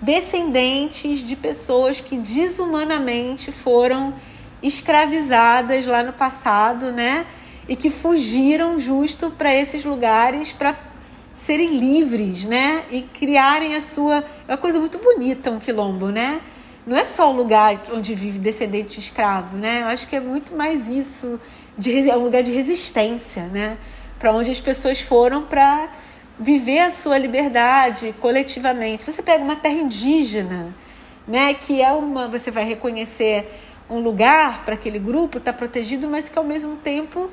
descendentes de pessoas que desumanamente foram escravizadas lá no passado, né? E que fugiram justo para esses lugares para serem livres, né? E criarem a sua. É uma coisa muito bonita um quilombo, né? Não é só um lugar onde vive descendente de escravo, né? Eu acho que é muito mais isso. De, é um lugar de resistência, né? Para onde as pessoas foram para viver a sua liberdade coletivamente. Você pega uma terra indígena, né? Que é uma. Você vai reconhecer um lugar para aquele grupo, está protegido, mas que ao mesmo tempo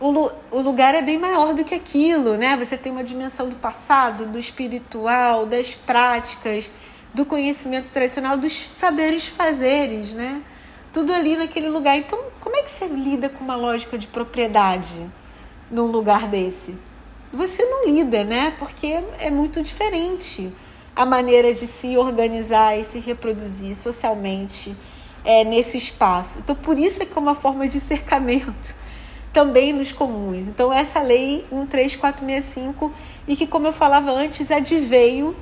o, o lugar é bem maior do que aquilo, né? Você tem uma dimensão do passado, do espiritual, das práticas, do conhecimento tradicional, dos saberes fazeres, né? Tudo ali naquele lugar. Então, como é que você lida com uma lógica de propriedade num lugar desse? Você não lida, né? Porque é muito diferente a maneira de se organizar e se reproduzir socialmente é, nesse espaço. Então, por isso é que é uma forma de cercamento também nos comuns. Então, essa lei 13465, e que, como eu falava antes, adveio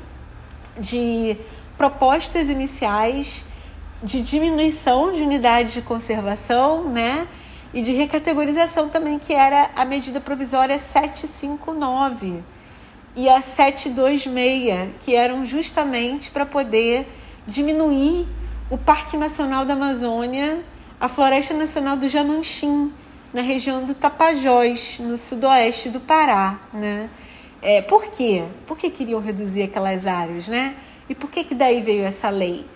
de propostas iniciais de diminuição de unidade de conservação, né? E de recategorização também, que era a medida provisória 759 e a 726, que eram justamente para poder diminuir o Parque Nacional da Amazônia, a Floresta Nacional do Jamanchim, na região do Tapajós, no sudoeste do Pará. Né? É, por quê? Por que queriam reduzir aquelas áreas? Né? E por que, que daí veio essa lei?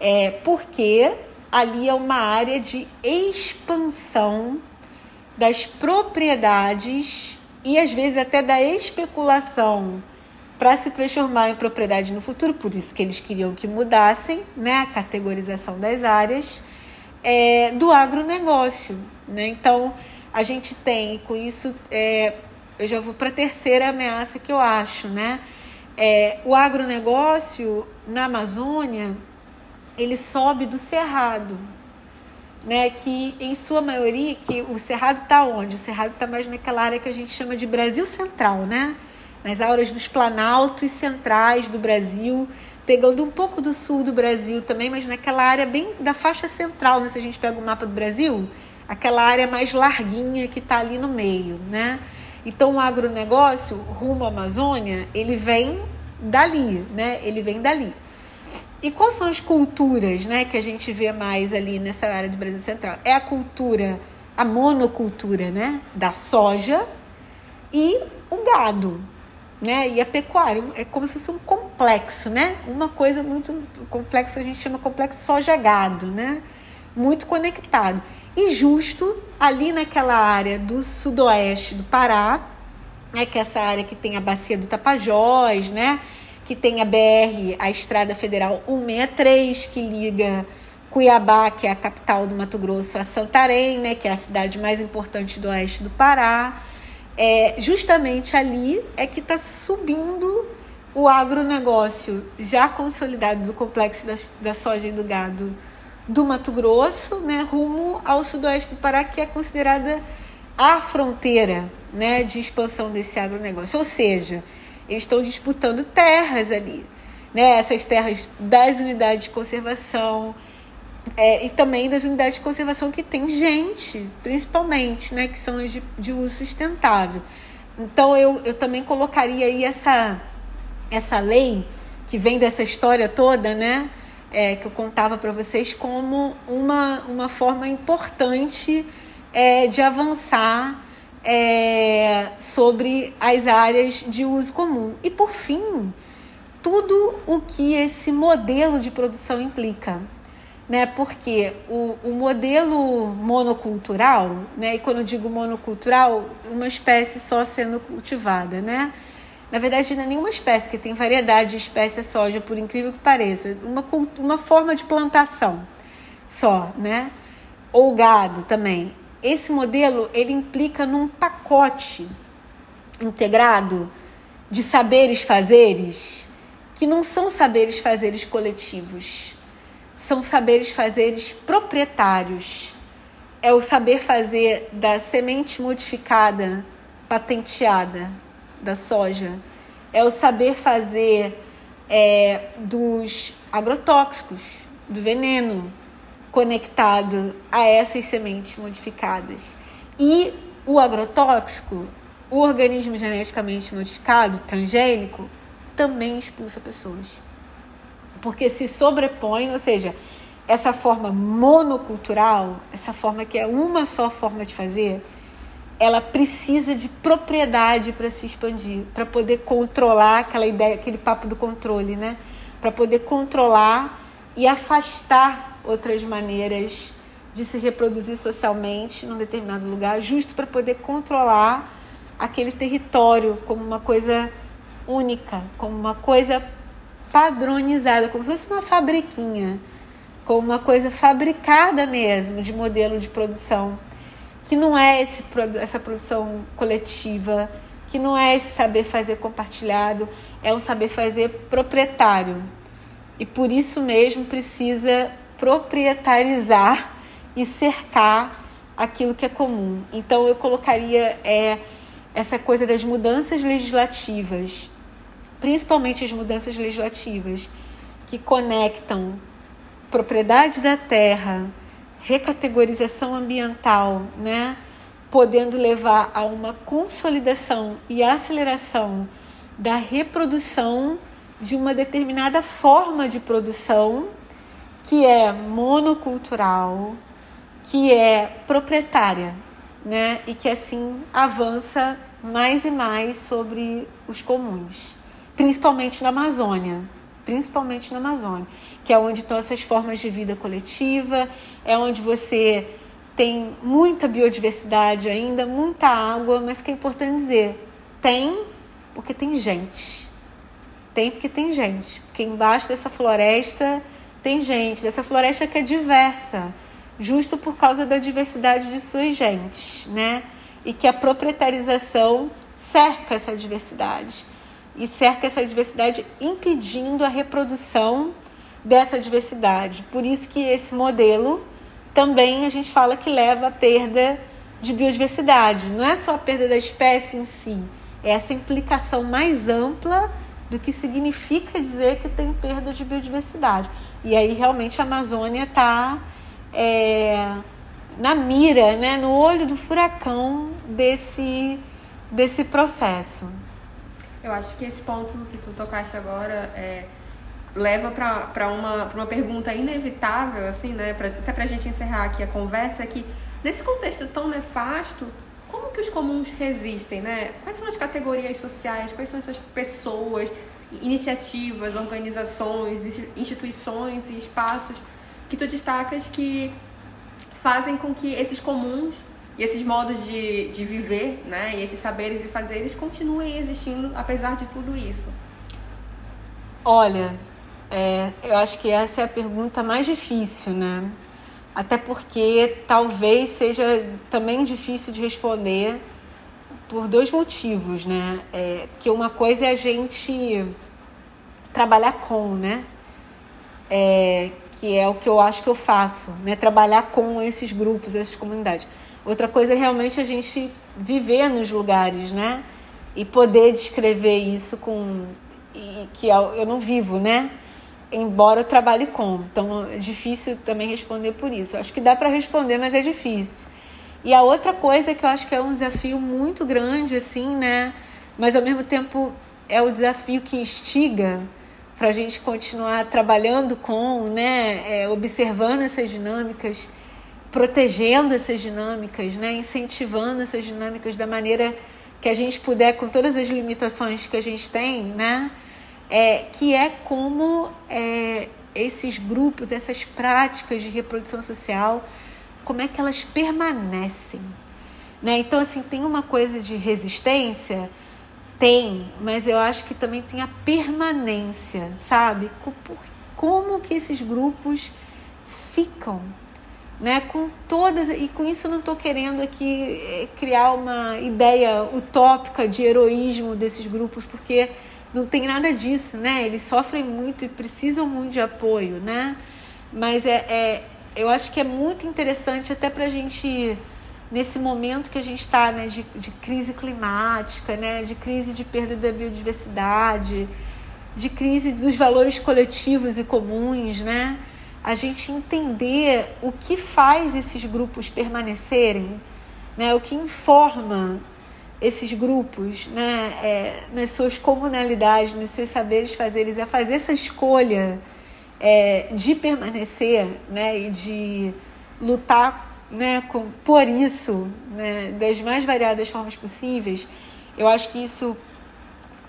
É porque ali é uma área de expansão das propriedades e às vezes até da especulação para se transformar em propriedade no futuro, por isso que eles queriam que mudassem né, a categorização das áreas é, do agronegócio. Né? Então, a gente tem com isso, é, eu já vou para a terceira ameaça que eu acho, né? É, o agronegócio na Amazônia ele sobe do cerrado, né? Que em sua maioria, que o cerrado está onde? O cerrado está mais naquela área que a gente chama de Brasil Central, né? nas áreas dos planaltos centrais do Brasil, pegando um pouco do sul do Brasil também, mas naquela área bem da faixa central, né? se a gente pega o mapa do Brasil, aquela área mais larguinha que está ali no meio, né? Então o agronegócio rumo à Amazônia, ele vem dali, né? Ele vem dali. E quais são as culturas, né, que a gente vê mais ali nessa área do Brasil Central? É a cultura, a monocultura, né, da soja e o gado, né? E a pecuária é como se fosse um complexo, né? Uma coisa muito complexa, a gente chama complexo soja-gado, né? Muito conectado. E justo ali naquela área do sudoeste do Pará, né? que é essa área que tem a bacia do Tapajós, né? Que tem a BR, a Estrada Federal 163, que liga Cuiabá, que é a capital do Mato Grosso, a Santarém, né? Que é a cidade mais importante do oeste do Pará é, justamente ali é que está subindo o agronegócio já consolidado do complexo da, da soja e do gado do Mato Grosso, né, rumo ao sudoeste do Pará, que é considerada a fronteira né, de expansão desse agronegócio. Ou seja, eles estão disputando terras ali. Né, essas terras das unidades de conservação, é, e também das unidades de conservação que tem gente, principalmente, né, que são de, de uso sustentável. Então eu, eu também colocaria aí essa, essa lei que vem dessa história toda, né, é, que eu contava para vocês como uma, uma forma importante é, de avançar é, sobre as áreas de uso comum. E por fim, tudo o que esse modelo de produção implica né? Porque o, o modelo monocultural, né? E quando eu digo monocultural, uma espécie só sendo cultivada, né? Na verdade, não é nenhuma espécie, porque tem variedade de espécie soja, por incrível que pareça. Uma, uma forma de plantação só, né? ou gado também. Esse modelo ele implica num pacote integrado de saberes fazeres que não são saberes fazeres coletivos, são saberes fazeres proprietários. É o saber fazer da semente modificada, patenteada da soja. É o saber fazer é, dos agrotóxicos, do veneno conectado a essas sementes modificadas. E o agrotóxico, o organismo geneticamente modificado, transgênico, também expulsa pessoas. Porque se sobrepõe, ou seja, essa forma monocultural, essa forma que é uma só forma de fazer, ela precisa de propriedade para se expandir, para poder controlar aquela ideia, aquele papo do controle, né? Para poder controlar e afastar outras maneiras de se reproduzir socialmente num determinado lugar, justo para poder controlar aquele território como uma coisa única, como uma coisa padronizada, como se fosse uma fabriquinha, como uma coisa fabricada mesmo de modelo de produção que não é esse, essa produção coletiva, que não é esse saber fazer compartilhado, é um saber fazer proprietário. E por isso mesmo precisa proprietarizar e cercar aquilo que é comum. Então eu colocaria é, essa coisa das mudanças legislativas, principalmente as mudanças legislativas que conectam propriedade da terra, recategorização ambiental, né, podendo levar a uma consolidação e aceleração da reprodução de uma determinada forma de produção que é monocultural, que é proprietária, né, e que assim avança mais e mais sobre os comuns, principalmente na Amazônia, principalmente na Amazônia que é onde estão essas formas de vida coletiva, é onde você tem muita biodiversidade ainda, muita água, mas que é importante dizer, tem porque tem gente. Tem porque tem gente. Porque embaixo dessa floresta tem gente, dessa floresta que é diversa, justo por causa da diversidade de suas gentes, né? E que a proprietarização cerca essa diversidade. E cerca essa diversidade impedindo a reprodução dessa diversidade. Por isso que esse modelo também a gente fala que leva à perda de biodiversidade. Não é só a perda da espécie em si, é essa implicação mais ampla do que significa dizer que tem perda de biodiversidade. E aí realmente a Amazônia está é, na mira, né, no olho do furacão desse, desse processo. Eu acho que esse ponto que tu tocaste agora é leva para uma, uma pergunta inevitável, assim, né? Pra, até para a gente encerrar aqui a conversa, é que nesse contexto tão nefasto, como que os comuns resistem, né? Quais são as categorias sociais, quais são essas pessoas, iniciativas, organizações, instituições e espaços que tu destacas que fazem com que esses comuns e esses modos de, de viver, né, e esses saberes e fazeres continuem existindo apesar de tudo isso? Olha, é, eu acho que essa é a pergunta mais difícil, né? Até porque talvez seja também difícil de responder por dois motivos, né? É, que uma coisa é a gente trabalhar com, né? É, que é o que eu acho que eu faço, né? Trabalhar com esses grupos, essas comunidades. Outra coisa é realmente a gente viver nos lugares, né? E poder descrever isso com e, que eu não vivo, né? embora eu trabalhe com. Então é difícil também responder por isso. Acho que dá para responder, mas é difícil. E a outra coisa que eu acho que é um desafio muito grande, assim, né? Mas ao mesmo tempo é o desafio que instiga para a gente continuar trabalhando com, né? É, observando essas dinâmicas, protegendo essas dinâmicas, né? Incentivando essas dinâmicas da maneira que a gente puder, com todas as limitações que a gente tem, né? é, que é como é, esses grupos, essas práticas de reprodução social, como é que elas permanecem. Né? Então, assim, tem uma coisa de resistência? Tem, mas eu acho que também tem a permanência, sabe? Como que esses grupos ficam? né, com todas e com isso eu não estou querendo aqui eh, criar uma ideia utópica de heroísmo desses grupos porque não tem nada disso, né? Eles sofrem muito e precisam muito de apoio, né? Mas é, é eu acho que é muito interessante até para a gente nesse momento que a gente está né, de, de crise climática, né, de crise de perda da biodiversidade, de crise dos valores coletivos e comuns, né? a gente entender o que faz esses grupos permanecerem, né? o que informa esses grupos né? É, nas suas comunalidades, nos seus saberes fazeres, é fazer essa escolha é, de permanecer né? e de lutar né? Com, por isso, né? das mais variadas formas possíveis. Eu acho que isso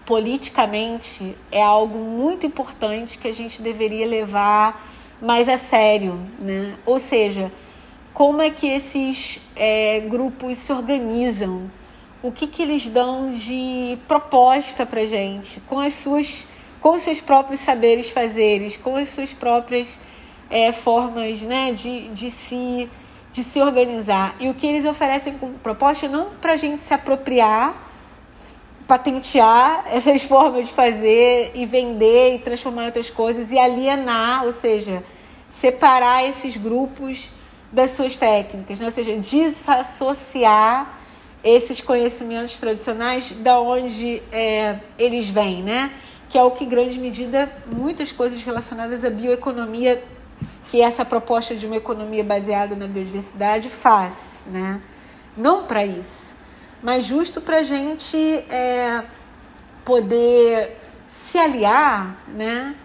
politicamente é algo muito importante que a gente deveria levar mais a sério, né? Ou seja, como é que esses é, grupos se organizam? O que, que eles dão de proposta para gente com as suas, com os seus próprios saberes fazeres, com as suas próprias é, formas, né, de, de se de se organizar e o que eles oferecem como proposta não para a gente se apropriar patentear essas formas de fazer e vender e transformar em outras coisas e alienar, ou seja, separar esses grupos das suas técnicas, né? ou seja, desassociar esses conhecimentos tradicionais da onde é, eles vêm, né? Que é o que, em grande medida, muitas coisas relacionadas à bioeconomia, que essa proposta de uma economia baseada na biodiversidade, faz, né? Não para isso, mas justo para a gente é, poder se aliar, né?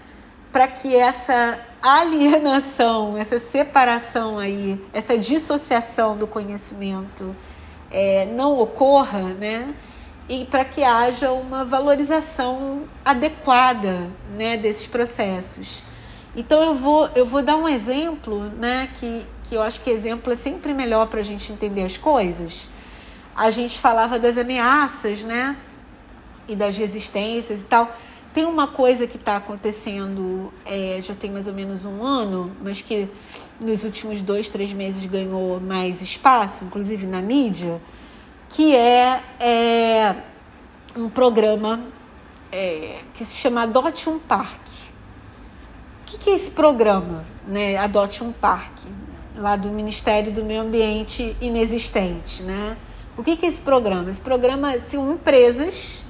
Para que essa alienação, essa separação aí, essa dissociação do conhecimento é, não ocorra, né? E para que haja uma valorização adequada, né, desses processos. Então eu vou eu vou dar um exemplo, né, que que eu acho que exemplo é sempre melhor para a gente entender as coisas a gente falava das ameaças, né? E das resistências e tal. Tem uma coisa que está acontecendo, é, já tem mais ou menos um ano, mas que nos últimos dois, três meses ganhou mais espaço, inclusive na mídia, que é, é um programa é, que se chama Adote um Parque. Que, que é esse programa, né? Adote um Parque, lá do Ministério do Meio Ambiente inexistente, né? O que, que é esse programa? Esse programa são empresas,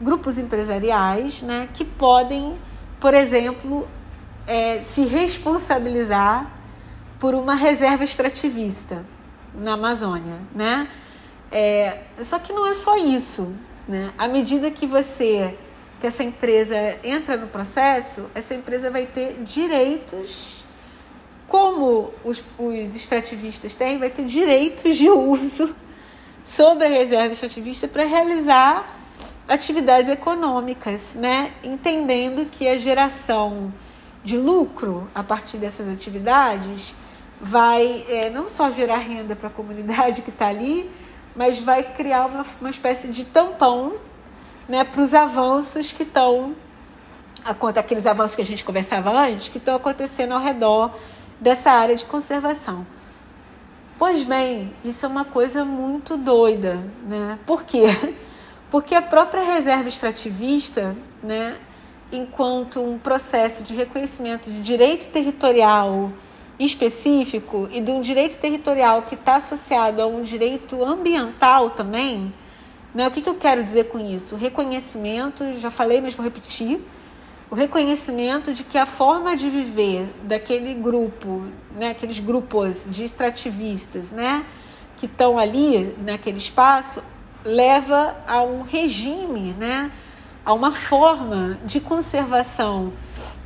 grupos empresariais, né, que podem, por exemplo, é, se responsabilizar por uma reserva extrativista na Amazônia, né? É, só que não é só isso, né? À medida que você, que essa empresa entra no processo, essa empresa vai ter direitos, como os, os extrativistas têm, vai ter direitos de uso sobre a reserva extrativista para realizar atividades econômicas, né? entendendo que a geração de lucro a partir dessas atividades vai é, não só gerar renda para a comunidade que está ali, mas vai criar uma, uma espécie de tampão né, para os avanços que estão, aqueles avanços que a gente conversava antes, que estão acontecendo ao redor dessa área de conservação. Pois bem, isso é uma coisa muito doida, né? Por quê? Porque a própria reserva extrativista, né, enquanto um processo de reconhecimento de direito territorial específico e de um direito territorial que está associado a um direito ambiental também, né? O que, que eu quero dizer com isso? O reconhecimento, já falei, mas vou repetir, o reconhecimento de que a forma de viver daquele grupo, né, aqueles grupos de extrativistas, né, que estão ali naquele espaço, leva a um regime, né, a uma forma de conservação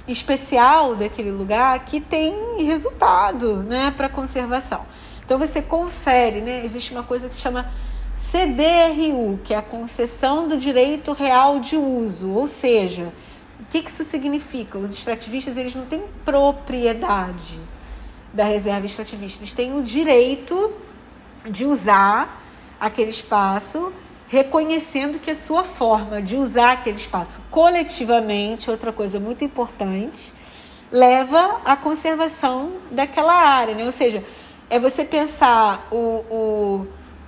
especial daquele lugar que tem resultado, né, para conservação. Então você confere, né, existe uma coisa que chama CDRU, que é a concessão do direito real de uso, ou seja, o que isso significa? Os extrativistas eles não têm propriedade da reserva extrativista, eles têm o direito de usar aquele espaço, reconhecendo que a sua forma de usar aquele espaço coletivamente, outra coisa muito importante, leva à conservação daquela área, né? ou seja, é você pensar o, o,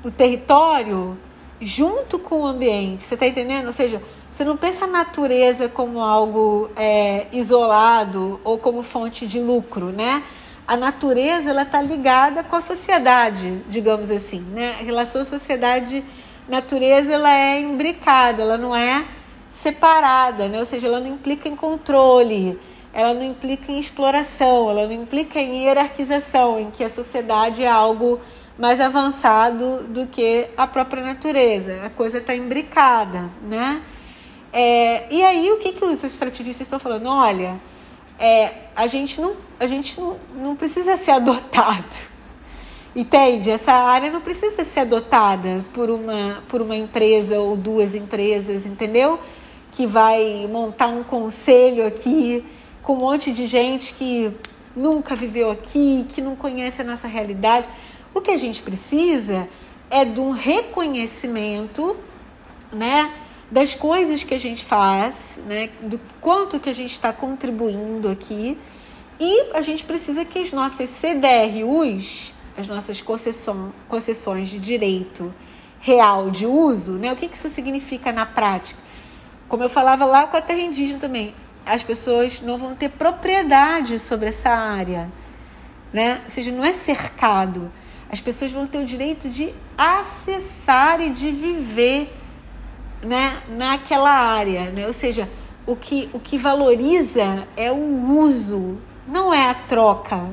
o território junto com o ambiente. Você está entendendo? Ou seja, você não pensa a natureza como algo é, isolado ou como fonte de lucro, né? A natureza ela está ligada com a sociedade, digamos assim, né? A relação sociedade-natureza ela é imbricada, ela não é separada, né? Ou seja, ela não implica em controle, ela não implica em exploração, ela não implica em hierarquização, em que a sociedade é algo mais avançado do que a própria natureza. A coisa está imbricada, né? É, e aí, o que, que os extrativistas estão falando? Olha, é, a gente, não, a gente não, não precisa ser adotado. Entende? Essa área não precisa ser adotada por uma, por uma empresa ou duas empresas, entendeu? Que vai montar um conselho aqui com um monte de gente que nunca viveu aqui, que não conhece a nossa realidade. O que a gente precisa é de um reconhecimento, né? das coisas que a gente faz, né, do quanto que a gente está contribuindo aqui. E a gente precisa que as nossas CDRUs, as nossas concessões de direito real de uso, né, o que, que isso significa na prática? Como eu falava lá com a terra indígena também, as pessoas não vão ter propriedade sobre essa área, né? Ou seja, não é cercado. As pessoas vão ter o direito de acessar e de viver né, naquela área, né? Ou seja, o que, o que valoriza é o uso, não é a troca.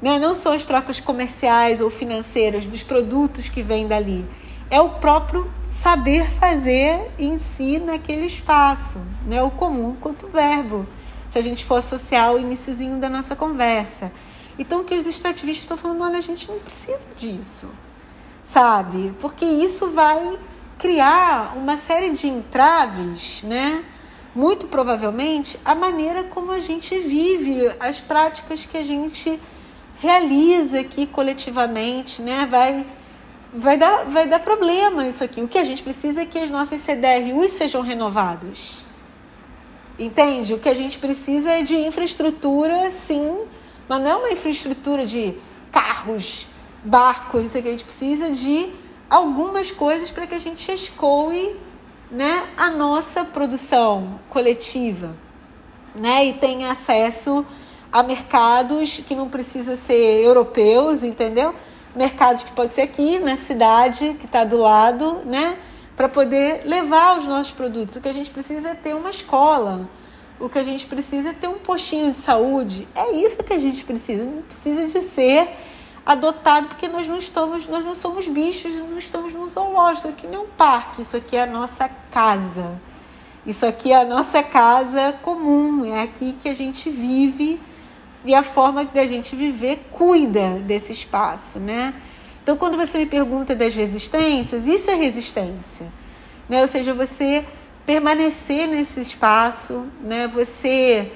Né? Não são as trocas comerciais ou financeiras dos produtos que vêm dali. É o próprio saber fazer em si naquele espaço, né? o comum quanto verbo, se a gente for associar o iníciozinho da nossa conversa. Então, o que os extrativistas estão falando, olha, a gente não precisa disso, sabe? Porque isso vai criar uma série de entraves, né? Muito provavelmente a maneira como a gente vive, as práticas que a gente realiza aqui coletivamente, né? Vai vai dar vai dar problema isso aqui. O que a gente precisa é que as nossas CDRUs sejam renovados. Entende? O que a gente precisa é de infraestrutura, sim, mas não é uma infraestrutura de carros, barcos, isso aqui. A gente precisa de algumas coisas para que a gente escoe né, a nossa produção coletiva né, e tenha acesso a mercados que não precisa ser europeus, entendeu? Mercados que pode ser aqui na cidade, que está do lado, né? Para poder levar os nossos produtos. O que a gente precisa é ter uma escola. O que a gente precisa é ter um postinho de saúde. É isso que a gente precisa. Não precisa de ser adotado, porque nós não estamos, nós não somos bichos, não estamos num zoológico, isso aqui não é um parque, isso aqui é a nossa casa. Isso aqui é a nossa casa comum, é aqui que a gente vive e a forma da gente viver cuida desse espaço, né? Então, quando você me pergunta das resistências, isso é resistência, né? Ou seja, você permanecer nesse espaço, né? Você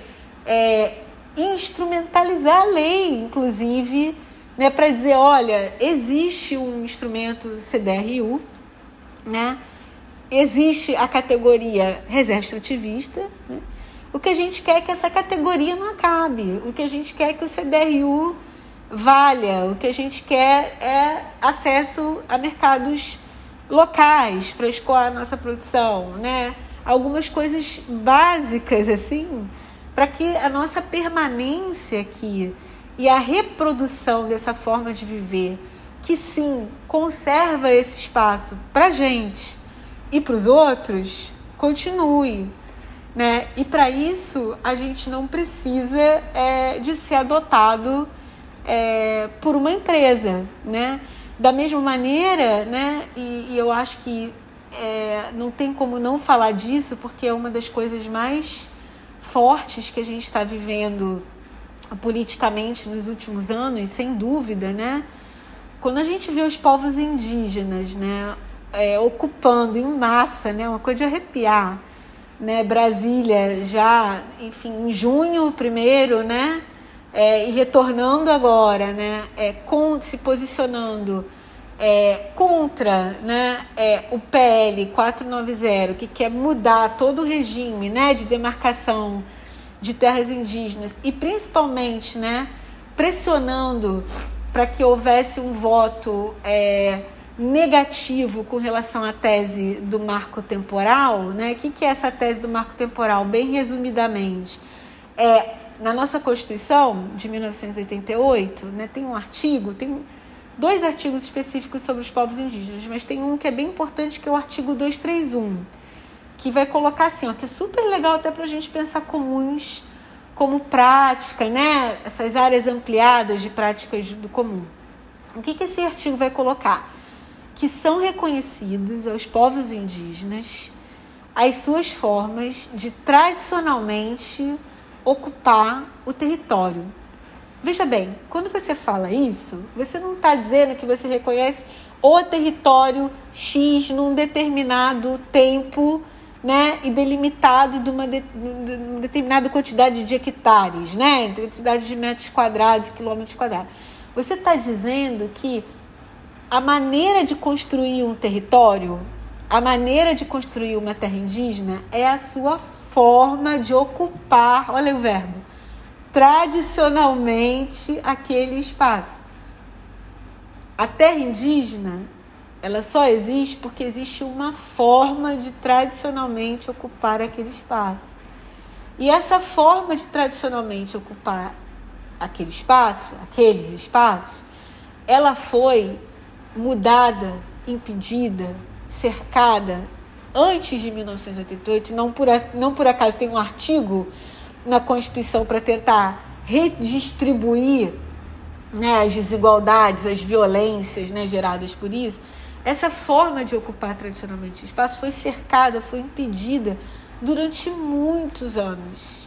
é, instrumentalizar a lei, inclusive, né, para dizer, olha, existe um instrumento CDRU, né? existe a categoria reserva extrativista. Né? O que a gente quer é que essa categoria não acabe. O que a gente quer é que o CDRU valha. O que a gente quer é acesso a mercados locais para escoar a nossa produção, né? Algumas coisas básicas assim, para que a nossa permanência aqui e a reprodução dessa forma de viver, que sim conserva esse espaço para gente e para os outros, continue. Né? E para isso a gente não precisa é, de ser adotado é, por uma empresa. Né? Da mesma maneira, né? e, e eu acho que é, não tem como não falar disso, porque é uma das coisas mais fortes que a gente está vivendo politicamente nos últimos anos, sem dúvida, né? Quando a gente vê os povos indígenas, né, é, ocupando em massa, né, uma coisa de arrepiar, né? Brasília já, enfim, em junho primeiro, né? É, e retornando agora, né? É, com, se posicionando é, contra né, é, o PL 490, que quer mudar todo o regime né, de demarcação de terras indígenas e principalmente, né, pressionando para que houvesse um voto é, negativo com relação à tese do marco temporal. Né? O que, que é essa tese do marco temporal? Bem resumidamente, é na nossa Constituição de 1988, né, tem um artigo, tem dois artigos específicos sobre os povos indígenas, mas tem um que é bem importante, que é o artigo 231, que vai colocar assim, ó, que é super legal até para a gente pensar comuns como prática, né? essas áreas ampliadas de práticas do comum. O que, que esse artigo vai colocar? Que são reconhecidos aos povos indígenas as suas formas de tradicionalmente ocupar o território. Veja bem, quando você fala isso, você não está dizendo que você reconhece o território X num determinado tempo né, e delimitado de uma, de, de uma determinada quantidade de hectares, né, quantidade de metros quadrados, quilômetros quadrados. Você está dizendo que a maneira de construir um território, a maneira de construir uma terra indígena é a sua forma de ocupar, olha o verbo, tradicionalmente aquele espaço. A terra indígena, ela só existe porque existe uma forma de tradicionalmente ocupar aquele espaço. E essa forma de tradicionalmente ocupar aquele espaço, aqueles espaços, ela foi mudada, impedida, cercada antes de 1988, não por, não por acaso tem um artigo na Constituição para tentar redistribuir né, as desigualdades, as violências né, geradas por isso. Essa forma de ocupar tradicionalmente o espaço foi cercada, foi impedida durante muitos anos.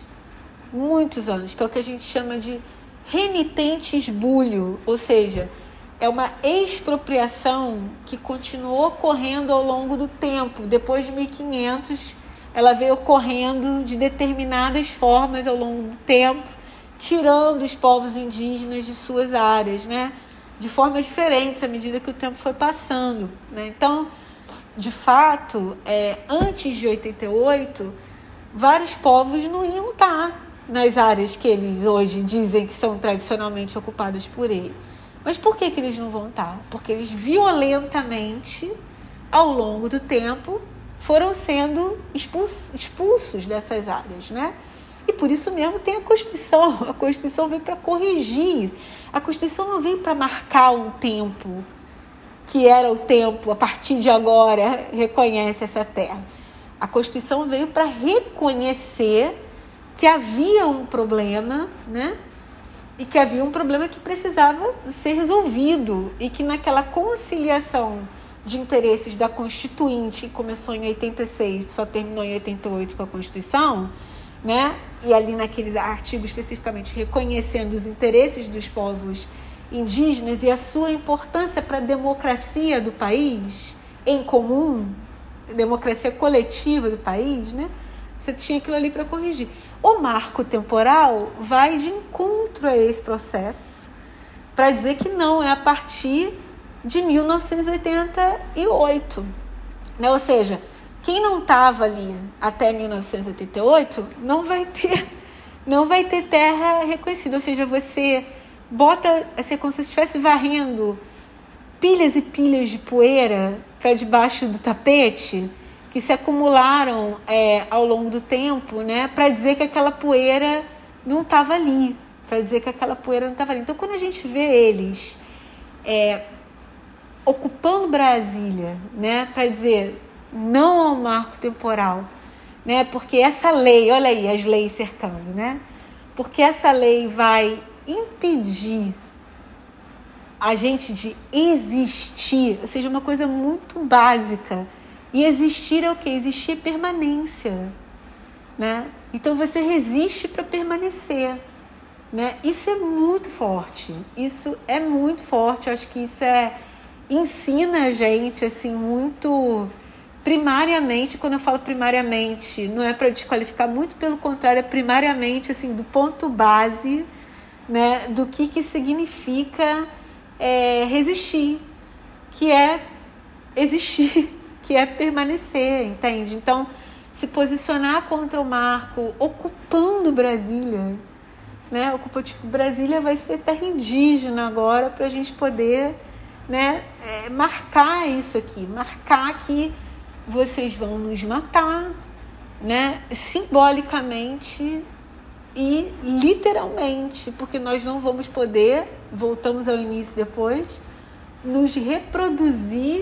Muitos anos, que é o que a gente chama de renitente esbulho, ou seja, é uma expropriação que continuou ocorrendo ao longo do tempo. Depois de 1500, ela veio ocorrendo de determinadas formas ao longo do tempo, tirando os povos indígenas de suas áreas, né? De formas diferentes à medida que o tempo foi passando. Né? Então, de fato, é, antes de 88, vários povos não iam estar nas áreas que eles hoje dizem que são tradicionalmente ocupadas por ele. Mas por que, que eles não vão estar? Porque eles violentamente, ao longo do tempo, foram sendo expulsos, expulsos dessas áreas, né? E por isso mesmo tem a Constituição. A Constituição veio para corrigir. A Constituição não veio para marcar um tempo que era o tempo, a partir de agora, reconhece essa terra. A Constituição veio para reconhecer que havia um problema, né? E que havia um problema que precisava ser resolvido e que naquela conciliação de interesses da Constituinte, que começou em 86, só terminou em 88 com a Constituição, né? E ali naqueles artigos especificamente reconhecendo os interesses dos povos indígenas e a sua importância para a democracia do país em comum, democracia coletiva do país, né? Você tinha aquilo ali para corrigir. O marco temporal vai de encontro a esse processo para dizer que não, é a partir de 1988. Né? Ou seja, quem não estava ali até 1988 não vai ter não vai ter terra reconhecida. Ou seja, você bota assim, como se estivesse varrendo pilhas e pilhas de poeira para debaixo do tapete que se acumularam é, ao longo do tempo, né, para dizer que aquela poeira não estava ali, para dizer que aquela poeira não estava ali. Então, quando a gente vê eles é, ocupando Brasília, né, para dizer não ao marco temporal, né, porque essa lei, olha aí as leis cercando, né, porque essa lei vai impedir a gente de existir, ou seja, uma coisa muito básica e existir é o que? Existir é permanência. Né? Então você resiste para permanecer. Né? Isso é muito forte. Isso é muito forte. Acho que isso é ensina a gente assim muito primariamente, quando eu falo primariamente, não é para desqualificar, muito pelo contrário, é primariamente assim do ponto base, né, do que que significa é, resistir, que é existir, que é permanecer, entende? Então, se posicionar contra o marco, ocupando Brasília, né? Ocupa tipo Brasília vai ser terra indígena agora para a gente poder, né? É, marcar isso aqui, marcar que vocês vão nos matar, né? Simbolicamente e literalmente, porque nós não vamos poder, voltamos ao início depois, nos reproduzir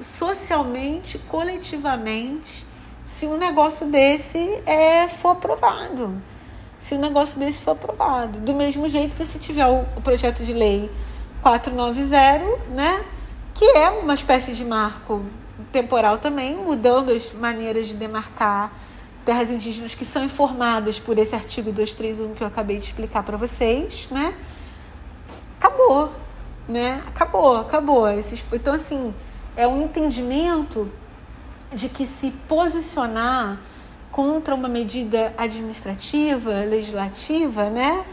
socialmente, coletivamente, se um negócio desse é, for aprovado. Se um negócio desse for aprovado. Do mesmo jeito que se tiver o, o projeto de lei 490, né, que é uma espécie de marco temporal também, mudando as maneiras de demarcar terras indígenas que são informadas por esse artigo 231 que eu acabei de explicar para vocês, né? Acabou, né? Acabou, acabou. Então, assim, é um entendimento de que se posicionar contra uma medida administrativa, legislativa, né?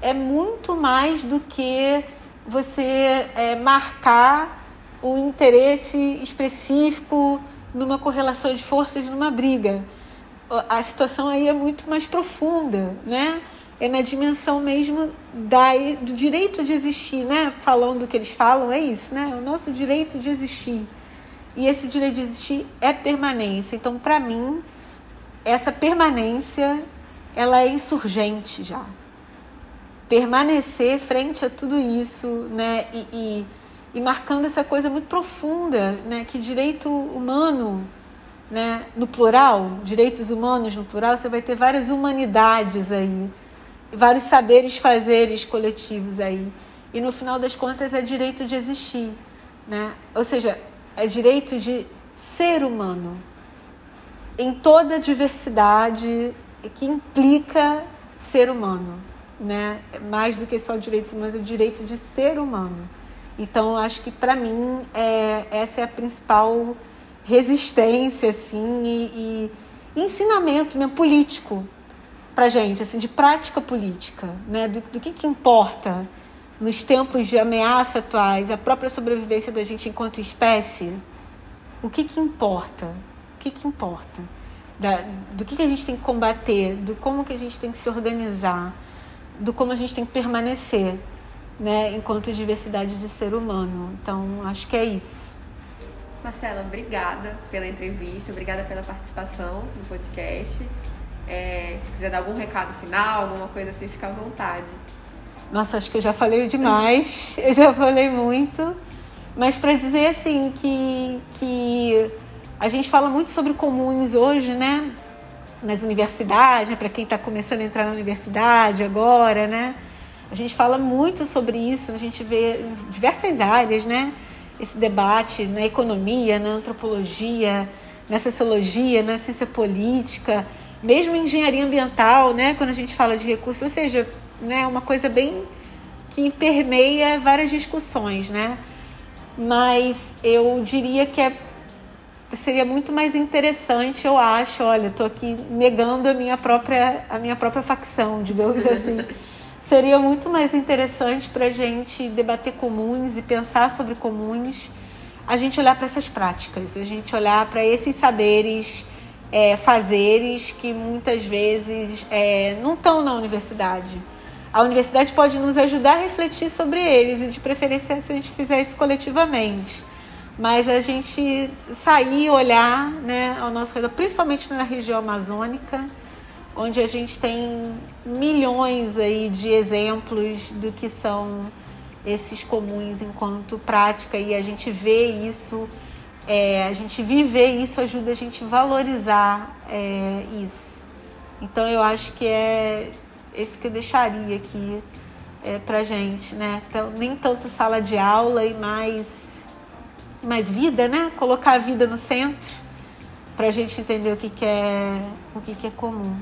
É muito mais do que você é, marcar o interesse específico numa correlação de forças numa briga. A situação aí é muito mais profunda, né? É na dimensão mesmo da, do direito de existir, né? Falando o que eles falam, é isso, né? O nosso direito de existir. E esse direito de existir é permanência. Então, para mim, essa permanência, ela é insurgente já. Permanecer frente a tudo isso, né? E, e e marcando essa coisa muito profunda, né, que direito humano, né, no plural, direitos humanos no plural, você vai ter várias humanidades aí, vários saberes fazeres coletivos aí. E no final das contas é direito de existir, né? Ou seja, é direito de ser humano em toda a diversidade que implica ser humano, né? Mais do que só direitos humanos, é direito de ser humano. Então, acho que para mim é, essa é a principal resistência, assim, e, e ensinamento mesmo, político para gente, assim, de prática política, né? Do, do, que, que importa nos tempos de ameaça atuais, a própria sobrevivência da gente enquanto espécie. O que, que importa? Que, que importa? Da, do que, que a gente tem que combater, do como que a gente tem que se organizar, do como a gente tem que permanecer né, enquanto diversidade de ser humano. Então, acho que é isso. Marcela, obrigada pela entrevista, obrigada pela participação no podcast. É, se quiser dar algum recado final, alguma coisa assim, fica à vontade. Nossa, acho que eu já falei demais, eu já falei muito. Mas para dizer assim que, que a gente fala muito sobre comuns hoje, né? Nas universidades, para quem está começando a entrar na universidade agora, né? A gente fala muito sobre isso, a gente vê em diversas áreas, né? Esse debate na economia, na antropologia, na sociologia, na ciência política, mesmo em engenharia ambiental, né? Quando a gente fala de recursos, ou seja, né? Uma coisa bem que permeia várias discussões, né? Mas eu diria que é, seria muito mais interessante, eu acho. Olha, estou aqui negando a minha própria a minha própria facção, digamos assim. seria muito mais interessante para a gente debater comuns e pensar sobre comuns, a gente olhar para essas práticas, a gente olhar para esses saberes, é, fazeres que muitas vezes é, não estão na universidade. A universidade pode nos ajudar a refletir sobre eles e, de preferência, se a gente fizer isso coletivamente. Mas a gente sair, olhar né, ao nosso redor, principalmente na região amazônica, onde a gente tem milhões aí de exemplos do que são esses comuns enquanto prática e a gente vê isso, é, a gente viver isso ajuda a gente valorizar é, isso. Então eu acho que é esse que eu deixaria aqui é, pra gente, né? Então, nem tanto sala de aula e mais, mais vida, né? Colocar a vida no centro para a gente entender o que, que é o que, que é comum.